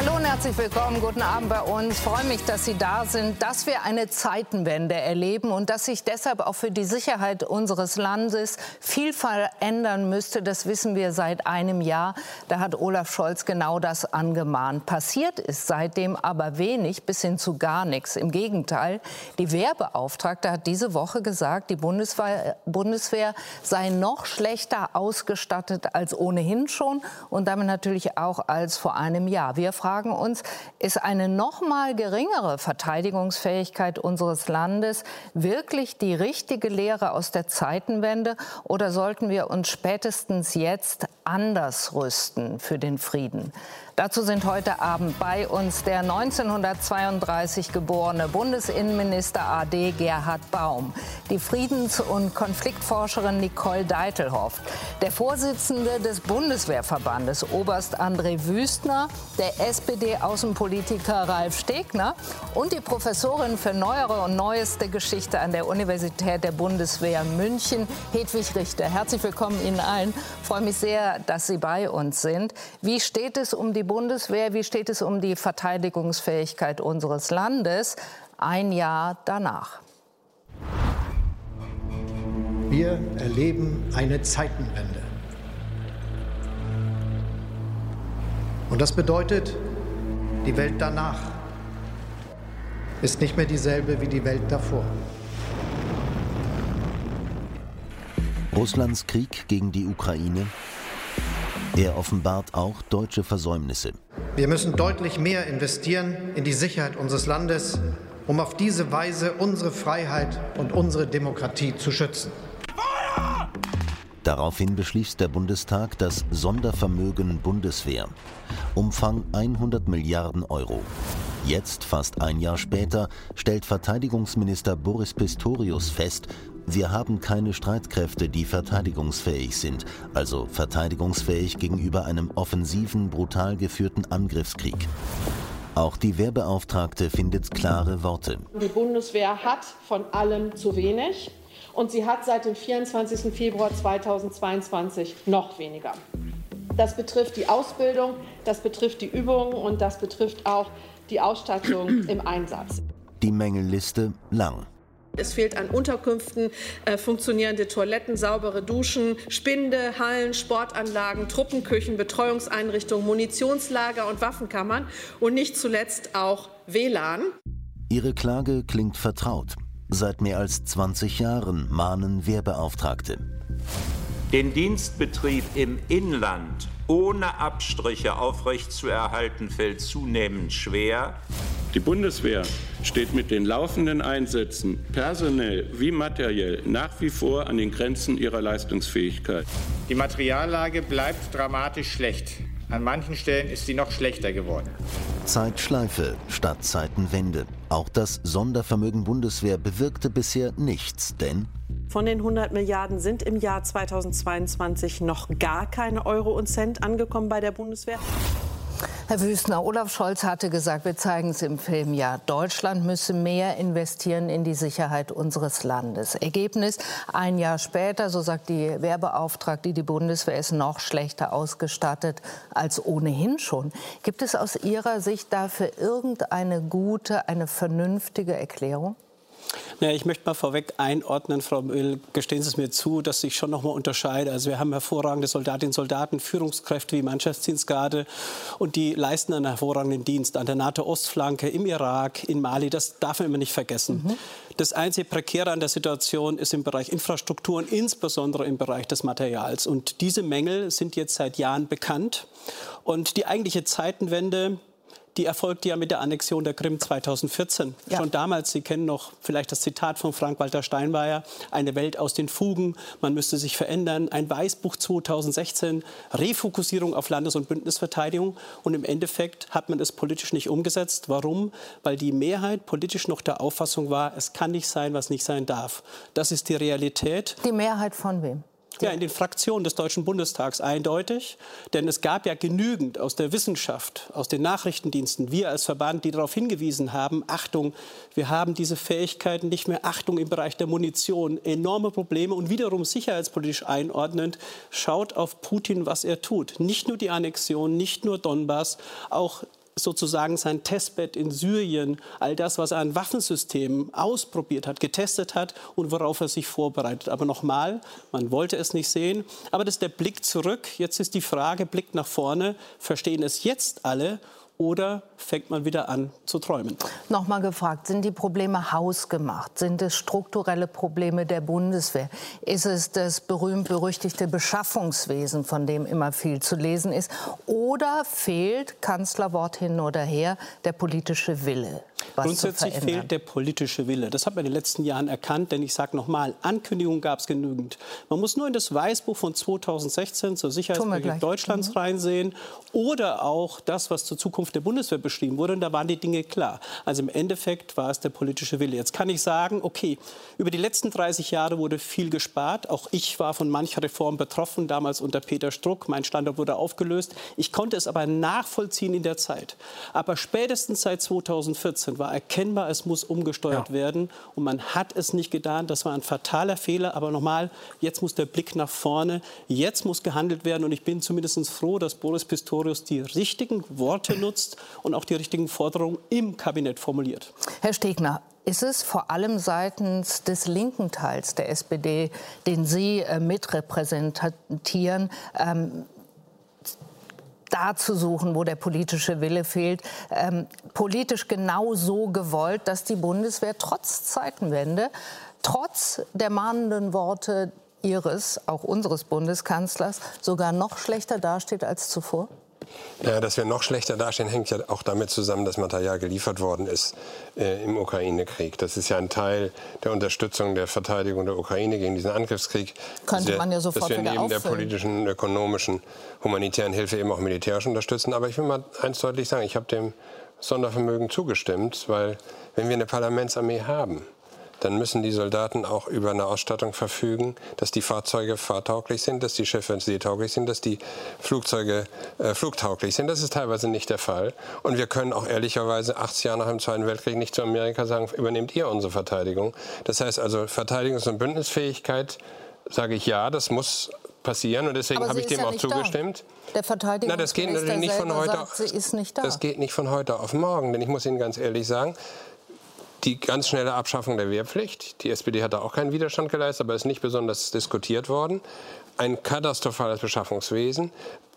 Hallo und herzlich willkommen. Guten Abend bei uns. Ich freue mich, dass Sie da sind, dass wir eine Zeitenwende erleben und dass sich deshalb auch für die Sicherheit unseres Landes viel verändern müsste. Das wissen wir seit einem Jahr. Da hat Olaf Scholz genau das angemahnt. Passiert ist seitdem aber wenig bis hin zu gar nichts. Im Gegenteil, die Wehrbeauftragte hat diese Woche gesagt, die Bundeswehr, Bundeswehr sei noch schlechter ausgestattet als ohnehin schon und damit natürlich auch als vor einem Jahr. Wir fragen uns, ist eine noch mal geringere Verteidigungsfähigkeit unseres Landes wirklich die richtige Lehre aus der Zeitenwende oder sollten wir uns spätestens jetzt anders rüsten für den Frieden? Dazu sind heute Abend bei uns der 1932 geborene Bundesinnenminister AD Gerhard Baum, die Friedens- und Konfliktforscherin Nicole Deitelhoff, der Vorsitzende des Bundeswehrverbandes Oberst André Wüstner, der SPD-Außenpolitiker Ralf Stegner und die Professorin für neuere und neueste Geschichte an der Universität der Bundeswehr München, Hedwig Richter. Herzlich willkommen Ihnen allen. Ich freue mich sehr, dass Sie bei uns sind. Wie steht es um die Bundeswehr, wie steht es um die Verteidigungsfähigkeit unseres Landes ein Jahr danach? Wir erleben eine Zeitenwende. Und das bedeutet, die Welt danach ist nicht mehr dieselbe wie die Welt davor. Russlands Krieg gegen die Ukraine er offenbart auch deutsche Versäumnisse. Wir müssen deutlich mehr investieren in die Sicherheit unseres Landes, um auf diese Weise unsere Freiheit und unsere Demokratie zu schützen. Daraufhin beschließt der Bundestag das Sondervermögen Bundeswehr. Umfang 100 Milliarden Euro. Jetzt, fast ein Jahr später, stellt Verteidigungsminister Boris Pistorius fest, wir haben keine Streitkräfte, die verteidigungsfähig sind, also verteidigungsfähig gegenüber einem offensiven, brutal geführten Angriffskrieg. Auch die Wehrbeauftragte findet klare Worte. Die Bundeswehr hat von allem zu wenig und sie hat seit dem 24. Februar 2022 noch weniger. Das betrifft die Ausbildung, das betrifft die Übungen und das betrifft auch die Ausstattung im Einsatz. Die Mängelliste lang. Es fehlt an Unterkünften, äh, funktionierende Toiletten, saubere Duschen, Spinde, Hallen, Sportanlagen, Truppenküchen, Betreuungseinrichtungen, Munitionslager und Waffenkammern und nicht zuletzt auch WLAN. Ihre Klage klingt vertraut. Seit mehr als 20 Jahren mahnen Wehrbeauftragte. Den Dienstbetrieb im Inland ohne Abstriche aufrechtzuerhalten, fällt zunehmend schwer. Die Bundeswehr steht mit den laufenden Einsätzen personell wie materiell nach wie vor an den Grenzen ihrer Leistungsfähigkeit. Die Materiallage bleibt dramatisch schlecht. An manchen Stellen ist sie noch schlechter geworden. Zeitschleife statt Zeitenwende. Auch das Sondervermögen Bundeswehr bewirkte bisher nichts, denn von den 100 Milliarden sind im Jahr 2022 noch gar keine Euro und Cent angekommen bei der Bundeswehr. Herr Wüstner, Olaf Scholz hatte gesagt, wir zeigen es im Film ja, Deutschland müsse mehr investieren in die Sicherheit unseres Landes. Ergebnis, ein Jahr später, so sagt die Werbeauftragte, die Bundeswehr ist noch schlechter ausgestattet als ohnehin schon. Gibt es aus Ihrer Sicht dafür irgendeine gute, eine vernünftige Erklärung? Ja, ich möchte mal vorweg einordnen, Frau Müll, gestehen Sie es mir zu, dass ich schon noch mal unterscheide. Also wir haben hervorragende Soldatinnen und Soldaten, Führungskräfte wie Mannschaftsdienstgarde und die leisten einen hervorragenden Dienst an der NATO-Ostflanke, im Irak, in Mali. Das darf man immer nicht vergessen. Mhm. Das einzige Prekäre an der Situation ist im Bereich Infrastruktur und insbesondere im Bereich des Materials. Und diese Mängel sind jetzt seit Jahren bekannt. Und die eigentliche Zeitenwende die erfolgte ja mit der Annexion der Krim 2014. Ja. Schon damals, Sie kennen noch vielleicht das Zitat von Frank-Walter Steinmeier, eine Welt aus den Fugen, man müsste sich verändern. Ein Weißbuch 2016, Refokussierung auf Landes- und Bündnisverteidigung. Und im Endeffekt hat man es politisch nicht umgesetzt. Warum? Weil die Mehrheit politisch noch der Auffassung war, es kann nicht sein, was nicht sein darf. Das ist die Realität. Die Mehrheit von wem? Ja, in den Fraktionen des Deutschen Bundestags eindeutig. Denn es gab ja genügend aus der Wissenschaft, aus den Nachrichtendiensten, wir als Verband, die darauf hingewiesen haben, Achtung, wir haben diese Fähigkeiten nicht mehr, Achtung im Bereich der Munition, enorme Probleme und wiederum sicherheitspolitisch einordnend, schaut auf Putin, was er tut. Nicht nur die Annexion, nicht nur Donbass, auch sozusagen sein Testbett in Syrien, all das, was er an Waffensystemen ausprobiert hat, getestet hat und worauf er sich vorbereitet. Aber nochmal, man wollte es nicht sehen. Aber das ist der Blick zurück. Jetzt ist die Frage, Blick nach vorne. Verstehen es jetzt alle? oder fängt man wieder an zu träumen? Nochmal gefragt, sind die Probleme hausgemacht? Sind es strukturelle Probleme der Bundeswehr? Ist es das berühmt-berüchtigte Beschaffungswesen, von dem immer viel zu lesen ist? Oder fehlt, Kanzlerwort hin oder her, der politische Wille? Grundsätzlich fehlt der politische Wille. Das hat man in den letzten Jahren erkannt, denn ich sage nochmal, Ankündigungen gab es genügend. Man muss nur in das Weißbuch von 2016 zur Sicherheitspolitik Deutschlands mhm. reinsehen oder auch das, was zur Zukunft der Bundeswehr beschrieben wurde. Und da waren die Dinge klar. Also im Endeffekt war es der politische Wille. Jetzt kann ich sagen, okay, über die letzten 30 Jahre wurde viel gespart. Auch ich war von mancher Reform betroffen, damals unter Peter Struck. Mein Standort wurde aufgelöst. Ich konnte es aber nachvollziehen in der Zeit. Aber spätestens seit 2014 war erkennbar, es muss umgesteuert ja. werden. Und man hat es nicht getan. Das war ein fataler Fehler. Aber nochmal, jetzt muss der Blick nach vorne. Jetzt muss gehandelt werden. Und ich bin zumindest froh, dass Boris Pistorius die richtigen Worte nutzt und auch die richtigen Forderungen im Kabinett formuliert. Herr Stegner, ist es vor allem seitens des linken Teils der SPD, den Sie äh, mitrepräsentieren, ähm, da zu suchen, wo der politische Wille fehlt, ähm, politisch genau so gewollt, dass die Bundeswehr trotz Zeitenwende, trotz der mahnenden Worte Ihres, auch unseres Bundeskanzlers, sogar noch schlechter dasteht als zuvor? Ja, dass wir noch schlechter dastehen, hängt ja auch damit zusammen, dass Material geliefert worden ist äh, im Ukraine-Krieg. Das ist ja ein Teil der Unterstützung der Verteidigung der Ukraine gegen diesen Angriffskrieg. Könnte man ja sofort Dass wir neben auffüllen. der politischen, ökonomischen, humanitären Hilfe eben auch militärisch unterstützen. Aber ich will mal eins deutlich sagen, ich habe dem Sondervermögen zugestimmt, weil wenn wir eine Parlamentsarmee haben, dann müssen die Soldaten auch über eine Ausstattung verfügen, dass die Fahrzeuge fahrtauglich sind, dass die Schiffe seetauglich sind, dass die Flugzeuge äh, flugtauglich sind. Das ist teilweise nicht der Fall. Und wir können auch ehrlicherweise 80 Jahre nach dem Zweiten Weltkrieg nicht zu Amerika sagen, übernehmt ihr unsere Verteidigung. Das heißt also Verteidigungs- und Bündnisfähigkeit, sage ich ja, das muss passieren und deswegen habe ich dem ja auch zugestimmt. Da. Der Verteidigungsminister Na, das geht natürlich nicht von heute. Sagt, sie ist nicht da. Das geht nicht von heute auf morgen, denn ich muss Ihnen ganz ehrlich sagen, die ganz schnelle Abschaffung der Wehrpflicht. Die SPD hat da auch keinen Widerstand geleistet, aber ist nicht besonders diskutiert worden. Ein katastrophales Beschaffungswesen,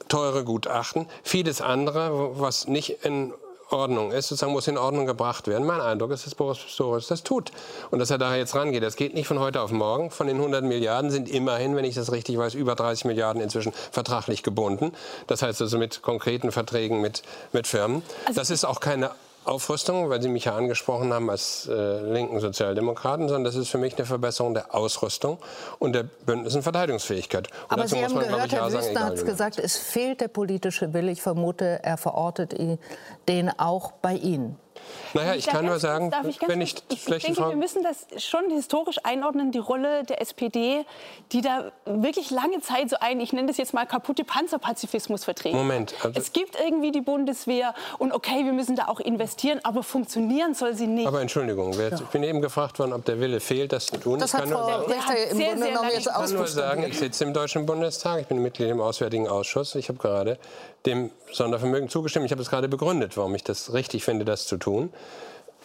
teure Gutachten, vieles andere, was nicht in Ordnung ist, sozusagen muss in Ordnung gebracht werden. Mein Eindruck ist, dass Boris Pistorius das tut und dass er da jetzt rangeht. Das geht nicht von heute auf morgen. Von den 100 Milliarden sind immerhin, wenn ich das richtig weiß, über 30 Milliarden inzwischen vertraglich gebunden. Das heißt also mit konkreten Verträgen mit, mit Firmen. Also das ist auch keine Aufrüstung, weil Sie mich ja angesprochen haben als äh, linken Sozialdemokraten, sondern das ist für mich eine Verbesserung der Ausrüstung und der Bündnis- und Verteidigungsfähigkeit. Und Aber Sie haben man, gehört, ich, Herr ja Wüstner hat es gesagt, es fehlt der politische Wille. Ich vermute, er verortet den auch bei Ihnen. Naja, ich, kann nur sagen, darf ich wenn ich, ich, ich denke, wir müssen das schon historisch einordnen, die Rolle der SPD, die da wirklich lange Zeit so ein, ich nenne das jetzt mal kaputte Panzerpazifismus vertreten. Moment. Also es gibt irgendwie die Bundeswehr und okay, wir müssen da auch investieren, aber funktionieren soll sie nicht. Aber Entschuldigung, ja. ich bin eben gefragt worden, ob der Wille fehlt, das zu tun. Das ich Frau nur, im Grunde jetzt Ich kann nur sagen, ich sitze im Deutschen Bundestag, ich bin Mitglied im Auswärtigen Ausschuss. Ich habe gerade dem Sondervermögen zugestimmt. Ich habe es gerade begründet, warum ich das richtig finde, das zu tun.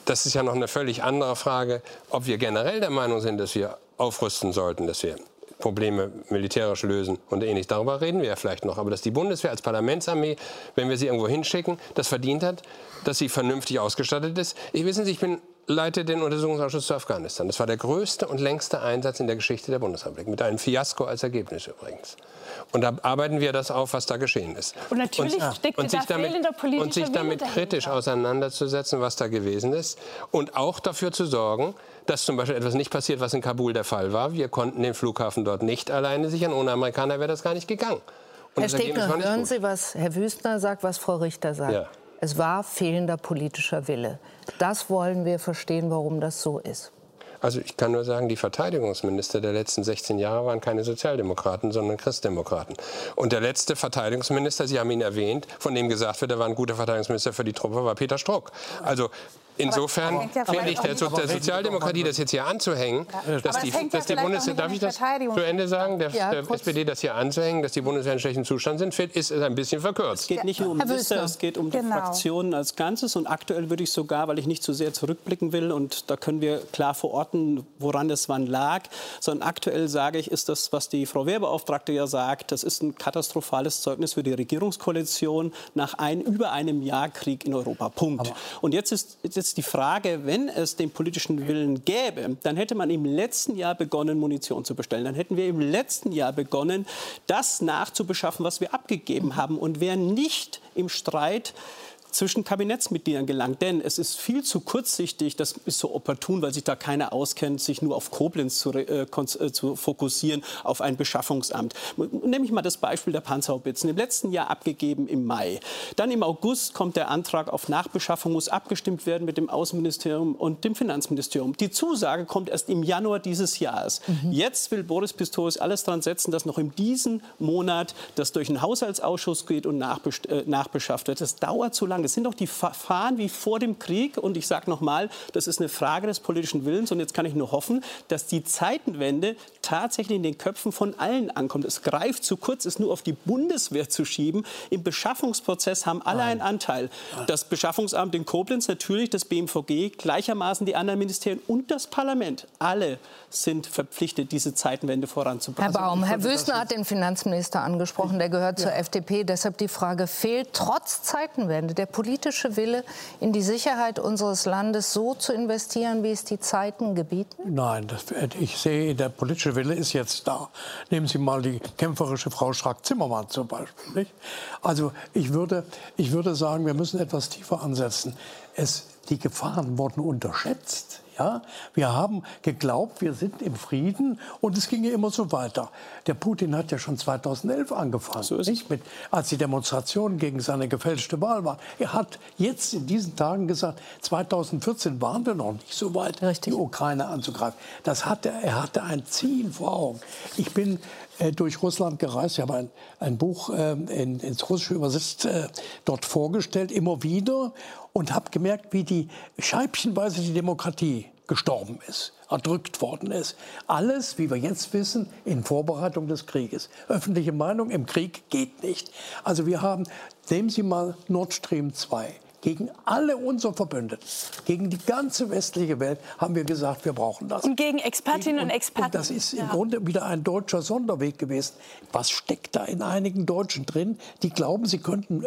Das ist ja noch eine völlig andere Frage, ob wir generell der Meinung sind, dass wir aufrüsten sollten, dass wir Probleme militärisch lösen und ähnliches. Darüber reden wir ja vielleicht noch. Aber dass die Bundeswehr als Parlamentsarmee, wenn wir sie irgendwo hinschicken, das verdient hat, dass sie vernünftig ausgestattet ist. Ich wissen Sie, ich bin leite den Untersuchungsausschuss zu Afghanistan. Das war der größte und längste Einsatz in der Geschichte der Bundesrepublik. Mit einem Fiasko als Ergebnis übrigens. Und da arbeiten wir das auf, was da geschehen ist. Und natürlich und, steckt und sich da damit, Und sich damit kritisch auseinanderzusetzen, was da gewesen ist. Und auch dafür zu sorgen, dass zum Beispiel etwas nicht passiert, was in Kabul der Fall war. Wir konnten den Flughafen dort nicht alleine sichern. Ohne Amerikaner wäre das gar nicht gegangen. Und Herr Stegner, hören Sie, was Herr Wüstner sagt, was Frau Richter sagt. Ja. Es war fehlender politischer Wille. Das wollen wir verstehen, warum das so ist. Also ich kann nur sagen, die Verteidigungsminister der letzten 16 Jahre waren keine Sozialdemokraten, sondern Christdemokraten. Und der letzte Verteidigungsminister, Sie haben ihn erwähnt, von dem gesagt wird, er war ein guter Verteidigungsminister für die Truppe, war Peter Struck. Also Insofern finde ich der, der Sozialdemokratie das jetzt hier anzuhängen, ja. dass die, dass die Bundeswehr, darf ich das zu Ende sagen, der, ja, der SPD das hier anzuhängen, dass die Bundeswehr in schlechtem Zustand sind, ist ein bisschen verkürzt. Es geht nicht nur um Minister, es geht um genau. die Fraktionen als Ganzes und aktuell würde ich sogar, weil ich nicht zu sehr zurückblicken will und da können wir klar verorten, woran es wann lag, sondern aktuell sage ich, ist das, was die Frau Wehrbeauftragte ja sagt, das ist ein katastrophales Zeugnis für die Regierungskoalition nach ein, über einem Jahr Krieg in Europa. Punkt. Aber und jetzt ist, jetzt die Frage, wenn es den politischen Willen gäbe, dann hätte man im letzten Jahr begonnen, Munition zu bestellen. Dann hätten wir im letzten Jahr begonnen, das nachzubeschaffen, was wir abgegeben haben und wären nicht im Streit zwischen Kabinettsmitgliedern gelangt. Denn es ist viel zu kurzsichtig, das ist so opportun, weil sich da keiner auskennt, sich nur auf Koblenz zu, äh, äh, zu fokussieren, auf ein Beschaffungsamt. Nehme ich mal das Beispiel der Panzerhaubitzen. Im letzten Jahr abgegeben im Mai. Dann im August kommt der Antrag auf Nachbeschaffung, muss abgestimmt werden mit dem Außenministerium und dem Finanzministerium. Die Zusage kommt erst im Januar dieses Jahres. Mhm. Jetzt will Boris Pistorius alles daran setzen, dass noch in diesem Monat das durch den Haushaltsausschuss geht und äh, nachbeschafft wird. Das dauert zu lange. Das sind doch die Verfahren wie vor dem Krieg. Und ich sage noch mal, das ist eine Frage des politischen Willens. Und jetzt kann ich nur hoffen, dass die Zeitenwende tatsächlich in den Köpfen von allen ankommt. Es greift zu kurz, es nur auf die Bundeswehr zu schieben. Im Beschaffungsprozess haben alle Nein. einen Anteil. Das Beschaffungsamt in Koblenz, natürlich das BMVG, gleichermaßen die anderen Ministerien und das Parlament. Alle sind verpflichtet, diese Zeitenwende voranzubringen. Herr Baum, Herr Wüstner hat den Finanzminister angesprochen, der gehört ja. zur FDP. Deshalb die Frage, fehlt trotz Zeitenwende der politische Wille, in die Sicherheit unseres Landes so zu investieren, wie es die Zeiten gebieten? Nein, das, ich sehe, der politische Wille ist jetzt da. Nehmen Sie mal die kämpferische Frau Strack-Zimmermann zum Beispiel. Nicht? Also ich würde, ich würde sagen, wir müssen etwas tiefer ansetzen. Es, die Gefahren wurden unterschätzt. Ja? Wir haben geglaubt, wir sind im Frieden und es ging ja immer so weiter. Der Putin hat ja schon 2011 angefangen, so nicht? Mit, als die Demonstrationen gegen seine gefälschte Wahl waren. Er hat jetzt in diesen Tagen gesagt, 2014 waren wir noch nicht so weit, Richtig. die Ukraine anzugreifen. Das hatte, er hatte ein Ziel vor Augen. Ich bin äh, durch Russland gereist. Ich habe ein, ein Buch äh, in, ins Russische übersetzt, äh, dort vorgestellt, immer wieder und habe gemerkt, wie die scheibchenweise die Demokratie gestorben ist, erdrückt worden ist. Alles, wie wir jetzt wissen, in Vorbereitung des Krieges. Öffentliche Meinung im Krieg geht nicht. Also wir haben, nehmen Sie mal Nord Stream 2 gegen alle unsere Verbündeten, gegen die ganze westliche Welt haben wir gesagt, wir brauchen das. Und gegen Expertinnen und, und Experten. Und das ist im Grunde wieder ein deutscher Sonderweg gewesen. Was steckt da in einigen Deutschen drin, die glauben, sie könnten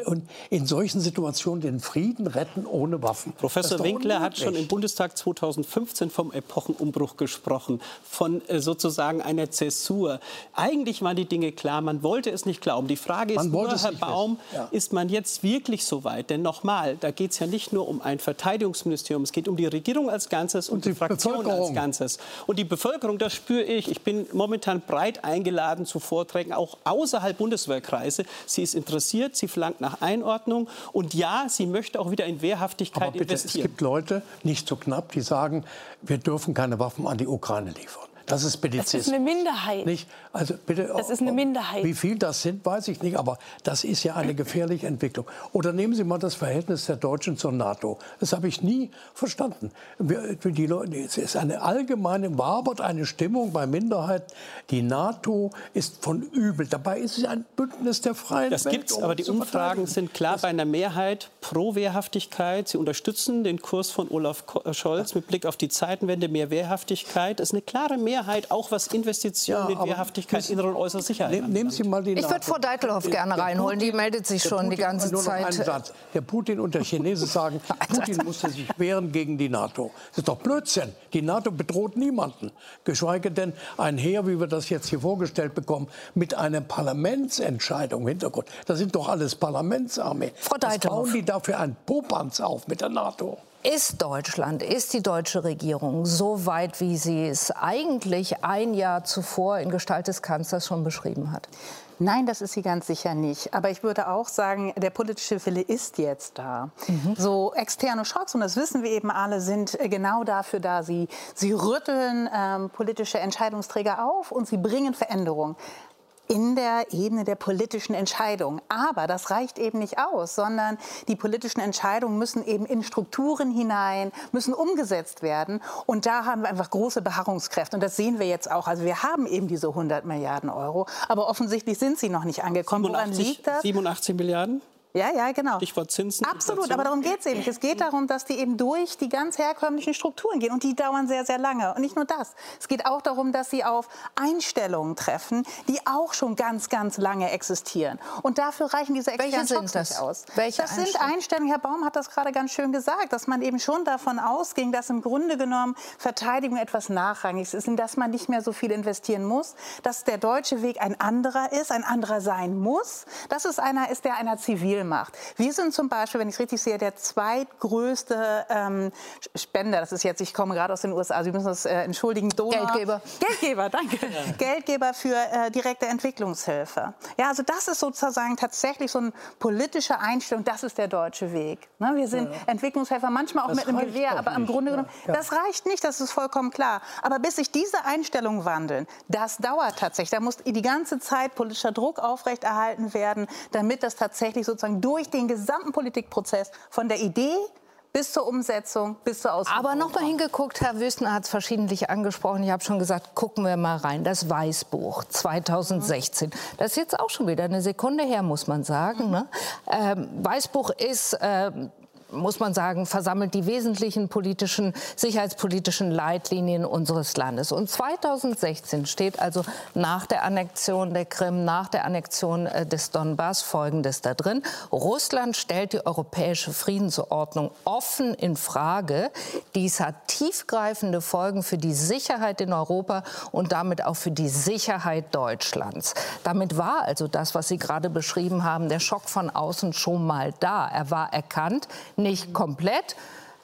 in solchen Situationen den Frieden retten ohne Waffen? Professor Winkler hat schon im Bundestag 2015 vom Epochenumbruch gesprochen, von äh, sozusagen einer Zäsur. Eigentlich waren die Dinge klar, man wollte es nicht glauben. Die Frage ist nur, Herr Baum, ja. ist man jetzt wirklich so weit? Denn nochmal, da geht es ja nicht nur um ein Verteidigungsministerium, es geht um die Regierung als Ganzes und, und die, die Fraktion als Ganzes. Und die Bevölkerung, das spüre ich. Ich bin momentan breit eingeladen zu Vorträgen, auch außerhalb Bundeswehrkreise. Sie ist interessiert, sie verlangt nach Einordnung und ja, sie möchte auch wieder in Wehrhaftigkeit Aber bitte, investieren. Es gibt Leute, nicht so knapp, die sagen, wir dürfen keine Waffen an die Ukraine liefern. Das ist Belizismus. Das ist eine Minderheit. Nicht? Also bitte, das ist eine Minderheit. Wie viel das sind, weiß ich nicht, aber das ist ja eine gefährliche Entwicklung. Oder nehmen Sie mal das Verhältnis der Deutschen zur NATO. Das habe ich nie verstanden. Die Leute, es ist eine allgemeine, wabert eine Stimmung bei Minderheiten. Die NATO ist von übel. Dabei ist es ein Bündnis der freien das Welt. Das gibt's, aber die Umfragen sind klar das bei einer Mehrheit pro Wehrhaftigkeit. Sie unterstützen den Kurs von Olaf Scholz mit Blick auf die Zeitenwende, mehr Wehrhaftigkeit. Das ist eine klare Mehrheit. Mehrheit auch was Investitionen ja, in Wehrhaftigkeit, innere und äußere Sicherheit nehm, Nehmen Sie mal die Ich würde Frau Deitelhoff gerne reinholen. Die meldet sich schon Putin, die ganze nur Zeit. Noch Satz. Der Putin und der Chinesen sagen, Putin musste sich wehren gegen die NATO. Das ist doch Blödsinn. Die NATO bedroht niemanden. Geschweige denn ein Heer, wie wir das jetzt hier vorgestellt bekommen, mit einer Parlamentsentscheidung im Hintergrund. Das sind doch alles Parlamentsarmee. Frau Deitelhoff. bauen die dafür ein Popanz auf mit der NATO? Ist Deutschland, ist die deutsche Regierung so weit, wie sie es eigentlich ein Jahr zuvor in Gestalt des Kanzlers schon beschrieben hat? Nein, das ist sie ganz sicher nicht. Aber ich würde auch sagen, der politische Wille ist jetzt da. Mhm. So externe Schocks, und das wissen wir eben alle, sind genau dafür da. Sie, sie rütteln ähm, politische Entscheidungsträger auf und sie bringen Veränderungen. In der Ebene der politischen Entscheidung. Aber das reicht eben nicht aus, sondern die politischen Entscheidungen müssen eben in Strukturen hinein, müssen umgesetzt werden. Und da haben wir einfach große Beharrungskräfte. Und das sehen wir jetzt auch. Also wir haben eben diese 100 Milliarden Euro, aber offensichtlich sind sie noch nicht angekommen. 87, Woran liegt das? 87 Milliarden? Ja, ja, genau. Stichwort Zinsen. Absolut, Inflation. aber darum geht es eben nicht. Es geht darum, dass die eben durch die ganz herkömmlichen Strukturen gehen. Und die dauern sehr, sehr lange. Und nicht nur das. Es geht auch darum, dass sie auf Einstellungen treffen, die auch schon ganz, ganz lange existieren. Und dafür reichen diese externen nicht aus. Welche das sind Einstellungen, Herr Baum hat das gerade ganz schön gesagt, dass man eben schon davon ausging, dass im Grunde genommen Verteidigung etwas Nachrangiges ist, in das man nicht mehr so viel investieren muss, dass der deutsche Weg ein anderer ist, ein anderer sein muss. Das ist einer ist, der einer zivil viel macht. Wir sind zum Beispiel, wenn ich es richtig sehe, der zweitgrößte ähm, Spender. Das ist jetzt, ich komme gerade aus den USA, Sie müssen das äh, entschuldigen. Donor. Geldgeber. Geldgeber, danke. Ja. Geldgeber für äh, direkte Entwicklungshilfe. Ja, also das ist sozusagen tatsächlich so eine politische Einstellung. Das ist der deutsche Weg. Ne, wir sind ja. Entwicklungshelfer, manchmal auch das mit einem Gewehr, aber im Grunde genommen, ja. das reicht nicht. Das ist vollkommen klar. Aber bis sich diese Einstellungen wandeln, das dauert tatsächlich. Da muss die ganze Zeit politischer Druck aufrechterhalten werden, damit das tatsächlich sozusagen sozusagen durch den gesamten Politikprozess von der Idee bis zur Umsetzung, bis zur Ausführung. Aber noch mal hingeguckt, Herr Wüstner hat es verschiedentlich angesprochen. Ich habe schon gesagt, gucken wir mal rein. Das Weißbuch 2016. Das ist jetzt auch schon wieder eine Sekunde her, muss man sagen. Ne? Ähm, Weißbuch ist äh, muss man sagen, versammelt die wesentlichen politischen, sicherheitspolitischen Leitlinien unseres Landes. Und 2016 steht also nach der Annexion der Krim, nach der Annexion äh, des Donbass Folgendes da drin. Russland stellt die europäische Friedensordnung offen in Frage. Dies hat tiefgreifende Folgen für die Sicherheit in Europa und damit auch für die Sicherheit Deutschlands. Damit war also das, was Sie gerade beschrieben haben, der Schock von außen schon mal da. Er war erkannt nicht komplett.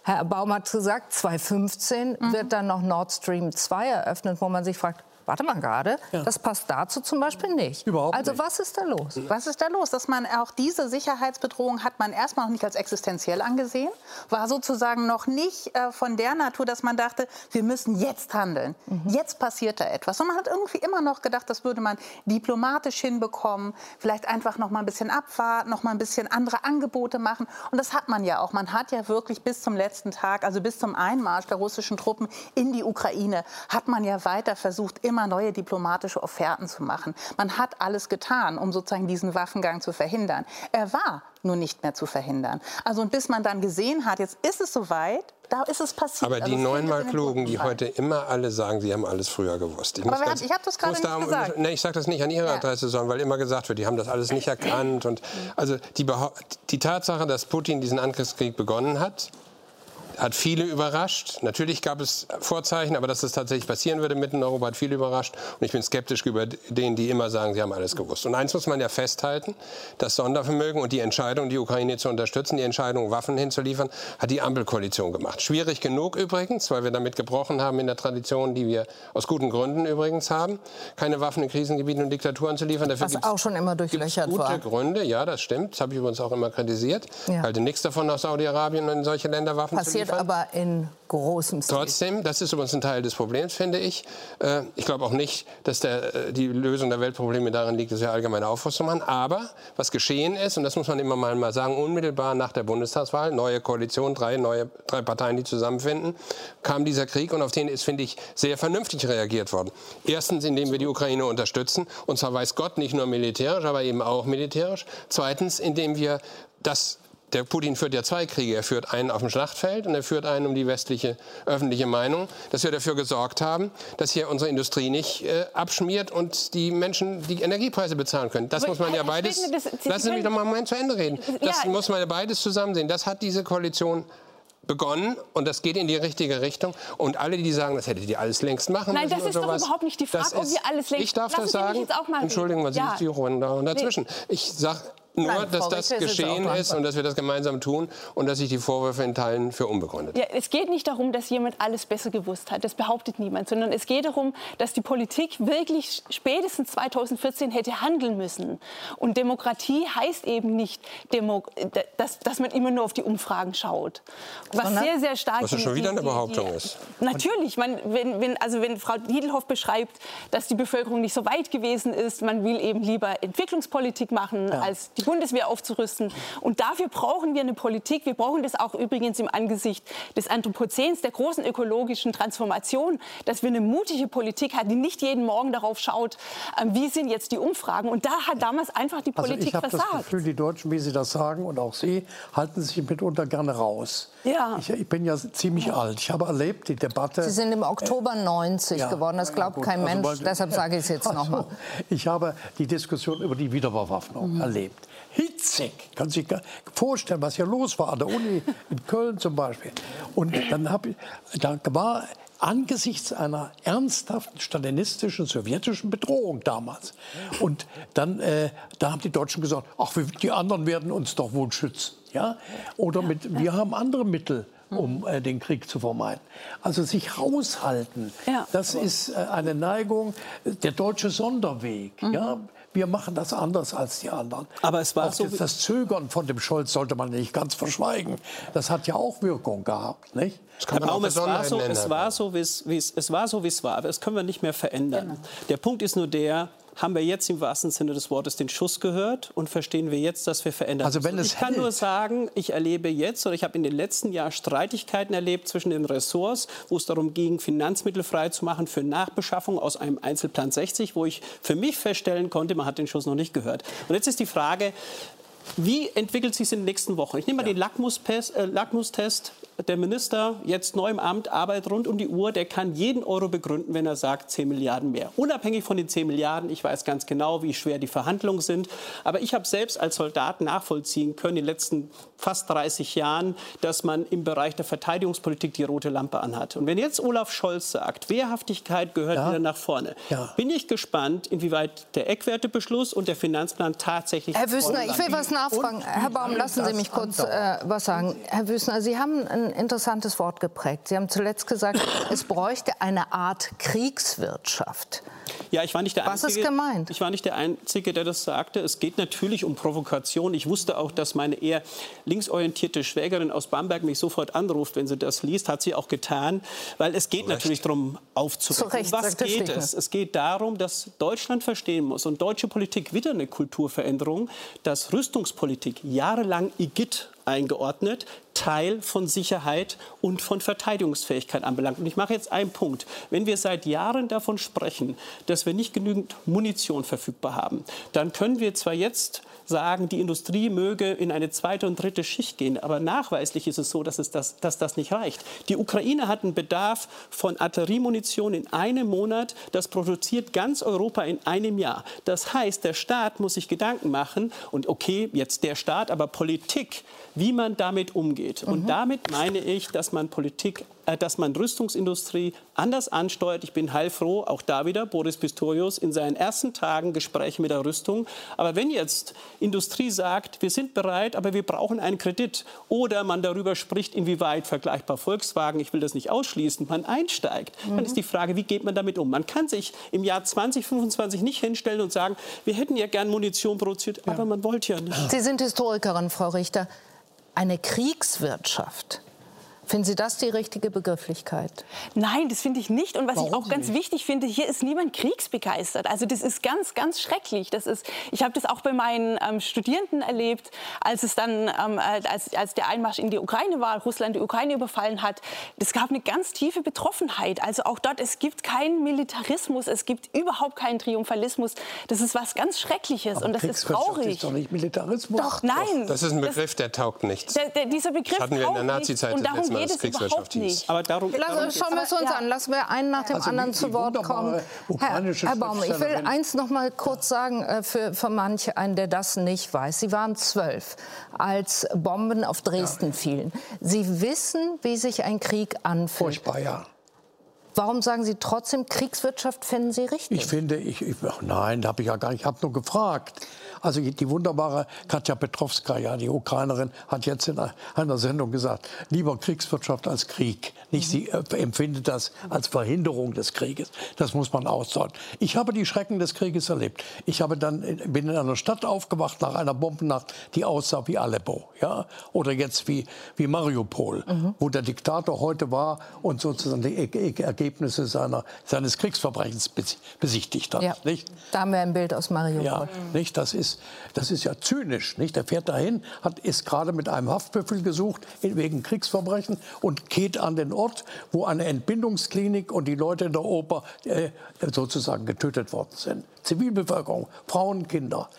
Herr Baum hat gesagt, 2015 mhm. wird dann noch Nord Stream 2 eröffnet, wo man sich fragt, warte mal gerade, ja. das passt dazu zum Beispiel nicht. Überhaupt also nicht. was ist da los? Was ist da los? Dass man auch diese Sicherheitsbedrohung hat man erstmal noch nicht als existenziell angesehen, war sozusagen noch nicht äh, von der Natur, dass man dachte, wir müssen jetzt handeln. Mhm. Jetzt passiert da etwas. Und man hat irgendwie immer noch gedacht, das würde man diplomatisch hinbekommen, vielleicht einfach noch mal ein bisschen abwarten, noch mal ein bisschen andere Angebote machen. Und das hat man ja auch. Man hat ja wirklich bis zum letzten Tag, also bis zum Einmarsch der russischen Truppen in die Ukraine, hat man ja weiter versucht, immer immer neue diplomatische Offerten zu machen. Man hat alles getan, um sozusagen diesen Waffengang zu verhindern. Er war nur nicht mehr zu verhindern. Also und bis man dann gesehen hat, jetzt ist es soweit, da ist es passiert. Aber die also neunmal Klugen, die heute immer alle sagen, sie haben alles früher gewusst. Ich, ganz, ich habe das gerade nicht gesagt. Nee, ich sage das nicht an Ihrer ja. Adresse, sondern weil immer gesagt wird, die haben das alles nicht erkannt. Und also die, die Tatsache, dass Putin diesen Angriffskrieg begonnen hat, hat viele überrascht. Natürlich gab es Vorzeichen, aber dass das tatsächlich passieren würde mitten in Europa, hat viele überrascht. Und ich bin skeptisch gegenüber denen, die immer sagen, sie haben alles gewusst. Und eins muss man ja festhalten, das Sondervermögen und die Entscheidung, die Ukraine zu unterstützen, die Entscheidung, Waffen hinzuliefern, hat die Ampelkoalition gemacht. Schwierig genug übrigens, weil wir damit gebrochen haben in der Tradition, die wir aus guten Gründen übrigens haben, keine Waffen in Krisengebieten und Diktaturen zu liefern. Dafür Was auch schon immer durchlöchert gute war. Gute Gründe, ja, das stimmt. Das habe ich übrigens auch immer kritisiert. Ja. Ich halte nichts davon, nach Saudi-Arabien und in solche Länder Waffen Passiert zu liefern passiert aber in großem Stil. Trotzdem, das ist übrigens ein Teil des Problems, finde ich. Äh, ich glaube auch nicht, dass der, äh, die Lösung der Weltprobleme darin liegt, dass wir allgemeine Aufrüstung machen. Aber was geschehen ist, und das muss man immer mal sagen, unmittelbar nach der Bundestagswahl, neue Koalition, drei, neue, drei Parteien, die zusammenfinden, kam dieser Krieg und auf den ist, finde ich, sehr vernünftig reagiert worden. Erstens, indem wir die Ukraine unterstützen, und zwar weiß Gott nicht nur militärisch, aber eben auch militärisch. Zweitens, indem wir das der Putin führt ja zwei Kriege. Er führt einen auf dem Schlachtfeld und er führt einen um die westliche öffentliche Meinung, dass wir dafür gesorgt haben, dass hier unsere Industrie nicht äh, abschmiert und die Menschen die Energiepreise bezahlen können. Das Aber muss man ja beides. Finde, das, lassen Sie mich doch mal einen Moment zu Ende reden. Das ja. muss man ja beides zusammen sehen. Das hat diese Koalition begonnen und das geht in die richtige Richtung. Und alle, die sagen, das hättet ihr alles längst machen Nein, müssen. Nein, das ist doch überhaupt nicht die Frage, ob wir alles längst Ich darf Lassen das sagen. Entschuldigen, was ja. ist die Runde dazwischen? Nee. Ich sage, nur, Nein, dass das geschehen ist, ist und dass wir das gemeinsam tun und dass ich die Vorwürfe in Teilen für unbegründet. Ja, es geht nicht darum, dass jemand alles besser gewusst hat. Das behauptet niemand, sondern es geht darum, dass die Politik wirklich spätestens 2014 hätte handeln müssen. Und Demokratie heißt eben nicht, Demo dass, dass man immer nur auf die Umfragen schaut. Was sehr, sehr stark. Was ja schon wieder eine Behauptung die, ist. Natürlich, man, wenn, wenn, also wenn Frau Niedelhoff beschreibt, dass die Bevölkerung nicht so weit gewesen ist, man will eben lieber Entwicklungspolitik machen ja. als die Bundeswehr aufzurüsten. Und dafür brauchen wir eine Politik. Wir brauchen das auch übrigens im Angesicht des Anthropozäns, der großen ökologischen Transformation, dass wir eine mutige Politik haben, die nicht jeden Morgen darauf schaut, ähm, wie sind jetzt die Umfragen. Und da hat damals einfach die also Politik also ich versagt. Das Gefühl, die Deutschen, wie Sie das sagen, und auch Sie, halten sich mitunter gerne raus. Ja. Ich, ich bin ja ziemlich alt. Ich habe erlebt die Debatte. Sie sind im Oktober 90 ja. geworden. Das glaubt ja, kein also, Mensch. Deshalb sage ich es jetzt also, noch mal. Ich habe die Diskussion über die Wiederbewaffnung mhm. erlebt hitzig. Kann sich vorstellen, was hier los war an der Uni in Köln zum Beispiel. Und dann habe ich, da war angesichts einer ernsthaften stalinistischen sowjetischen Bedrohung damals. Und dann, äh, da haben die Deutschen gesagt, ach, die anderen werden uns doch wohl schützen. Ja? Oder mit, wir haben andere Mittel um äh, den Krieg zu vermeiden. Also sich raushalten, ja. das ist äh, eine Neigung, der deutsche Sonderweg. Mhm. Ja? Wir machen das anders als die anderen. Aber es war auch so das Zögern von dem Scholz sollte man nicht ganz verschweigen. Das hat ja auch Wirkung gehabt, nicht? Herr Baum, es war, so, es war so, wie es, es war so, wie es war. Aber das können wir nicht mehr verändern. Genau. Der Punkt ist nur der, haben wir jetzt im wahrsten Sinne des Wortes den Schuss gehört und verstehen wir jetzt, dass wir verändern also wenn es Ich kann hält. nur sagen, ich erlebe jetzt oder ich habe in den letzten Jahren Streitigkeiten erlebt zwischen den Ressorts, wo es darum ging, Finanzmittel freizumachen für Nachbeschaffung aus einem Einzelplan 60, wo ich für mich feststellen konnte, man hat den Schuss noch nicht gehört. Und jetzt ist die Frage, wie entwickelt sich es in den nächsten Wochen? Ich nehme mal ja. den Lackmustest. Äh, Lackmustest. Der Minister, jetzt neu im Amt, arbeitet rund um die Uhr. Der kann jeden Euro begründen, wenn er sagt 10 Milliarden mehr. Unabhängig von den 10 Milliarden. Ich weiß ganz genau, wie schwer die Verhandlungen sind. Aber ich habe selbst als Soldat nachvollziehen können, in den letzten fast 30 Jahren, dass man im Bereich der Verteidigungspolitik die rote Lampe anhat. Und wenn jetzt Olaf Scholz sagt, Wehrhaftigkeit gehört ja. wieder nach vorne, ja. bin ich gespannt, inwieweit der Eckwertebeschluss und der Finanzplan tatsächlich. Herr Wüstner, ich will was nachfragen. Herr Baum, lassen Sie mich kurz äh, was sagen. Herr Wüstner, Sie haben ein interessantes Wort geprägt. Sie haben zuletzt gesagt, es bräuchte eine Art Kriegswirtschaft. Ja, ich war nicht der Was Einzige, ist gemeint? Ich war nicht der Einzige, der das sagte. Es geht natürlich um Provokation. Ich wusste auch, dass meine eher linksorientierte Schwägerin aus Bamberg mich sofort anruft, wenn sie das liest. Hat sie auch getan, weil es geht natürlich darum, aufzuwecken. Was geht es? Es geht darum, dass Deutschland verstehen muss und deutsche Politik wieder eine Kulturveränderung, dass Rüstungspolitik jahrelang Igitt eingeordnet, Teil von Sicherheit und von Verteidigungsfähigkeit anbelangt. Und ich mache jetzt einen Punkt. Wenn wir seit Jahren davon sprechen, dass wir nicht genügend Munition verfügbar haben, dann können wir zwar jetzt sagen, die Industrie möge in eine zweite und dritte Schicht gehen. Aber nachweislich ist es so, dass, es das, dass das nicht reicht. Die Ukraine hat einen Bedarf von Artilleriemunition in einem Monat. Das produziert ganz Europa in einem Jahr. Das heißt, der Staat muss sich Gedanken machen. Und okay, jetzt der Staat, aber Politik, wie man damit umgeht. Und mhm. damit meine ich, dass man Politik äh, dass man Rüstungsindustrie anders ansteuert. Ich bin heilfroh, auch da wieder Boris Pistorius in seinen ersten Tagen Gespräche mit der Rüstung. Aber wenn jetzt Industrie sagt, wir sind bereit, aber wir brauchen einen Kredit oder man darüber spricht, inwieweit vergleichbar Volkswagen, ich will das nicht ausschließen, man einsteigt, mhm. dann ist die Frage, wie geht man damit um? Man kann sich im Jahr 2025 nicht hinstellen und sagen, wir hätten ja gern Munition produziert, ja. aber man wollte ja nicht. Sie sind Historikerin, Frau Richter. Eine Kriegswirtschaft Finden Sie das die richtige Begrifflichkeit? Nein, das finde ich nicht. Und was Warum ich auch ganz nicht? wichtig finde, hier ist niemand kriegsbegeistert. Also das ist ganz, ganz schrecklich. Das ist, ich habe das auch bei meinen ähm, Studierenden erlebt, als es dann, ähm, als, als der Einmarsch in die Ukraine war, Russland die Ukraine überfallen hat. Es gab eine ganz tiefe Betroffenheit. Also auch dort, es gibt keinen Militarismus, es gibt überhaupt keinen Triumphalismus. Das ist was ganz Schreckliches Aber und das ist traurig. Ist doch nicht Militarismus. Doch, nein. Das ist ein Begriff, das, der taugt nichts. Der, der, dieser Begriff das hatten wir in der Nazi-Zeit geht es überhaupt nicht. Aber darum, Lass, schauen wir es uns ja. an. Lassen wir einen nach dem also anderen zu Wort kommen. Herr, Herr Baum, ich will eins noch mal kurz sagen äh, für, für manche einen, der das nicht weiß. Sie waren zwölf, als Bomben auf Dresden ja. fielen. Sie wissen, wie sich ein Krieg anfühlt. Furchtbar, ja. Warum sagen Sie trotzdem, Kriegswirtschaft finden Sie richtig? Ich finde, ich, ich nein, habe ich ja gar nicht, ich habe nur gefragt. Also die wunderbare Katja Petrovskaya, die Ukrainerin, hat jetzt in einer Sendung gesagt, lieber Kriegswirtschaft als Krieg. Nicht sie äh, empfindet das als Verhinderung des Krieges. Das muss man aussagen. Ich habe die Schrecken des Krieges erlebt. Ich habe dann bin in einer Stadt aufgewacht nach einer Bombennacht, die aussah wie Aleppo, ja, oder jetzt wie wie Mariupol, mhm. wo der Diktator heute war und sozusagen die Ergebnisse seiner, seines Kriegsverbrechens besichtigt hat. Ja. Nicht? Da haben wir ein Bild aus Mariupol. Ja, nicht? Das ist das ist ja zynisch. Nicht? Der fährt dahin, hat, ist gerade mit einem Haftbefehl gesucht wegen Kriegsverbrechen und geht an den Ort, wo eine Entbindungsklinik und die Leute in der Oper äh, sozusagen getötet worden sind. Zivilbevölkerung, Frauen, Kinder.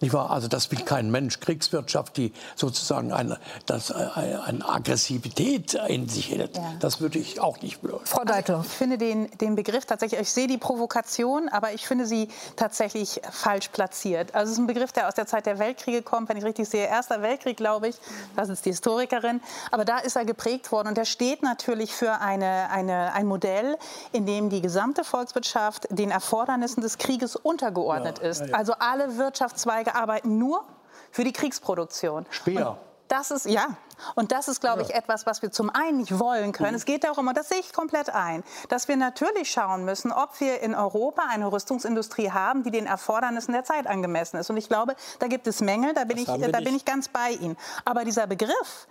Nicht wahr? Also das will kein Mensch. Kriegswirtschaft, die sozusagen eine, das, äh, eine Aggressivität in sich hält, ja. das würde ich auch nicht wollen. Frau Deitler. Also ich finde den, den Begriff tatsächlich, ich sehe die Provokation, aber ich finde sie tatsächlich falsch platziert. Also es ist ein Begriff, der aus der Zeit der Weltkriege kommt, wenn ich richtig sehe. Erster Weltkrieg, glaube ich, das ist die Historikerin. Aber da ist er geprägt worden und der steht natürlich für eine, eine, ein Modell, in dem die gesamte Volkswirtschaft den Erfordernissen des Krieges untergeordnet ja, ist. Ja, also alle Wirtschaftszweige arbeiten nur für die Kriegsproduktion. Speer. Und das ist, ja, und das ist, glaube ich, etwas, was wir zum einen nicht wollen können. Mhm. Es geht darum, und das sehe ich komplett ein, dass wir natürlich schauen müssen, ob wir in Europa eine Rüstungsindustrie haben, die den Erfordernissen der Zeit angemessen ist. Und ich glaube, da gibt es Mängel, da bin, ich, da bin ich ganz bei Ihnen. Aber dieser Begriff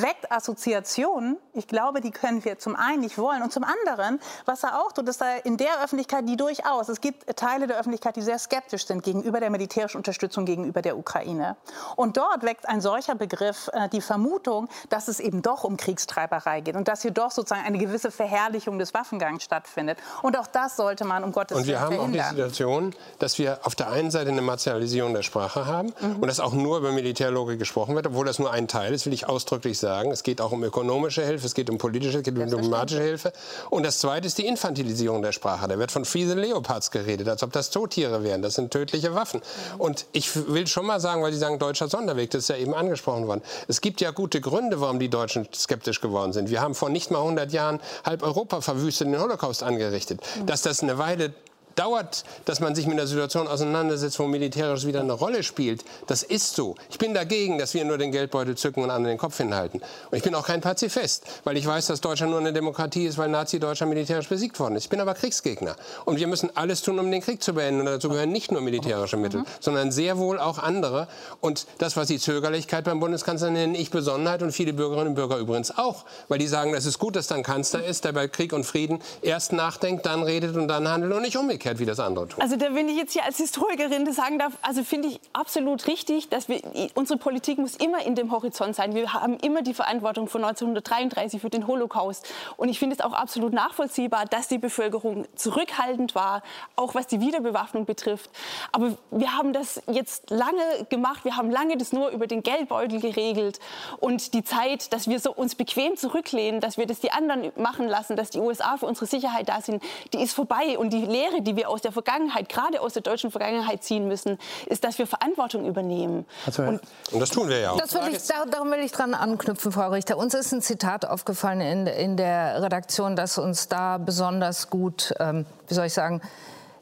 weckt Assoziationen. Ich glaube, die können wir zum einen nicht wollen. Und zum anderen, was er auch tut, ist er in der Öffentlichkeit, die durchaus, es gibt Teile der Öffentlichkeit, die sehr skeptisch sind gegenüber der militärischen Unterstützung gegenüber der Ukraine. Und dort weckt ein solcher Begriff äh, die Vermutung, Vermutung, dass es eben doch um Kriegstreiberei geht und dass hier doch sozusagen eine gewisse Verherrlichung des Waffengangs stattfindet. Und auch das sollte man um Gottes Willen Und wir haben verhindern. auch die Situation, dass wir auf der einen Seite eine Martialisierung der Sprache haben mhm. und dass auch nur über Militärlogik gesprochen wird, obwohl das nur ein Teil ist, will ich ausdrücklich sagen. Es geht auch um ökonomische Hilfe, es geht um politische, es geht um diplomatische Hilfe. Und das Zweite ist die Infantilisierung der Sprache. Da wird von Friese Leopards geredet, als ob das Tottiere wären. Das sind tödliche Waffen. Mhm. Und ich will schon mal sagen, weil Sie sagen, deutscher Sonderweg, das ist ja eben angesprochen worden. Es gibt ja gute Gründe, warum die Deutschen skeptisch geworden sind. Wir haben vor nicht mal 100 Jahren halb Europa verwüstet, den Holocaust angerichtet. Dass das eine Weile dauert, dass man sich mit einer Situation auseinandersetzt, wo militärisch wieder eine Rolle spielt. Das ist so. Ich bin dagegen, dass wir nur den Geldbeutel zücken und anderen den Kopf hinhalten. Und ich bin auch kein Pazifist, weil ich weiß, dass Deutschland nur eine Demokratie ist, weil Nazi-Deutschland militärisch besiegt worden ist. Ich bin aber Kriegsgegner. Und wir müssen alles tun, um den Krieg zu beenden. Und dazu gehören nicht nur militärische Mittel, mhm. sondern sehr wohl auch andere. Und das, was Sie Zögerlichkeit beim Bundeskanzler nennen, ich Besonderheit und viele Bürgerinnen und Bürger übrigens auch. Weil die sagen, es ist gut, dass dann Kanzler ist, der bei Krieg und Frieden erst nachdenkt, dann redet und dann handelt und nicht umgekehrt umgekehrt, wie das andere tun. Also da, wenn ich jetzt hier als Historikerin sagen darf, also finde ich absolut richtig, dass wir, unsere Politik muss immer in dem Horizont sein. Wir haben immer die Verantwortung von 1933 für den Holocaust. Und ich finde es auch absolut nachvollziehbar, dass die Bevölkerung zurückhaltend war, auch was die Wiederbewaffnung betrifft. Aber wir haben das jetzt lange gemacht. Wir haben lange das nur über den Geldbeutel geregelt. Und die Zeit, dass wir so uns bequem zurücklehnen, dass wir das die anderen machen lassen, dass die USA für unsere Sicherheit da sind, die ist vorbei. Und die Lehre, die die wir aus der Vergangenheit, gerade aus der deutschen Vergangenheit ziehen müssen, ist, dass wir Verantwortung übernehmen. Also, und, und, das tun wir ja auch. Das will ich, darum will ich dran anknüpfen, Frau Richter. Uns ist ein Zitat aufgefallen in, in der Redaktion, das uns da besonders gut, ähm, wie soll ich sagen,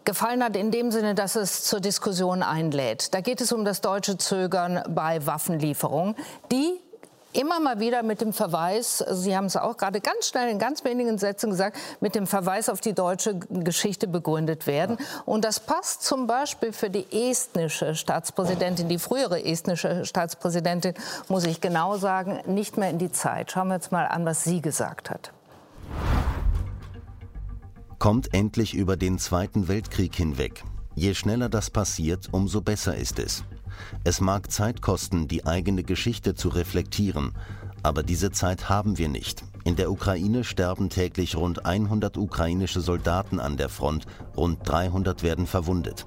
gefallen hat in dem Sinne, dass es zur Diskussion einlädt. Da geht es um das deutsche Zögern bei Waffenlieferungen, die immer mal wieder mit dem Verweis, Sie haben es auch gerade ganz schnell in ganz wenigen Sätzen gesagt, mit dem Verweis auf die deutsche Geschichte begründet werden. Und das passt zum Beispiel für die estnische Staatspräsidentin, die frühere estnische Staatspräsidentin, muss ich genau sagen, nicht mehr in die Zeit. Schauen wir jetzt mal an, was sie gesagt hat. Kommt endlich über den Zweiten Weltkrieg hinweg. Je schneller das passiert, umso besser ist es. Es mag Zeit kosten, die eigene Geschichte zu reflektieren, aber diese Zeit haben wir nicht. In der Ukraine sterben täglich rund 100 ukrainische Soldaten an der Front, rund 300 werden verwundet.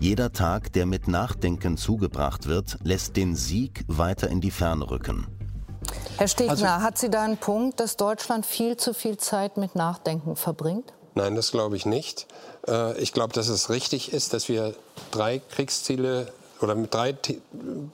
Jeder Tag, der mit Nachdenken zugebracht wird, lässt den Sieg weiter in die Ferne rücken. Herr Stegner, also, hat Sie da einen Punkt, dass Deutschland viel zu viel Zeit mit Nachdenken verbringt? Nein, das glaube ich nicht. Äh, ich glaube, dass es richtig ist, dass wir drei Kriegsziele oder mit drei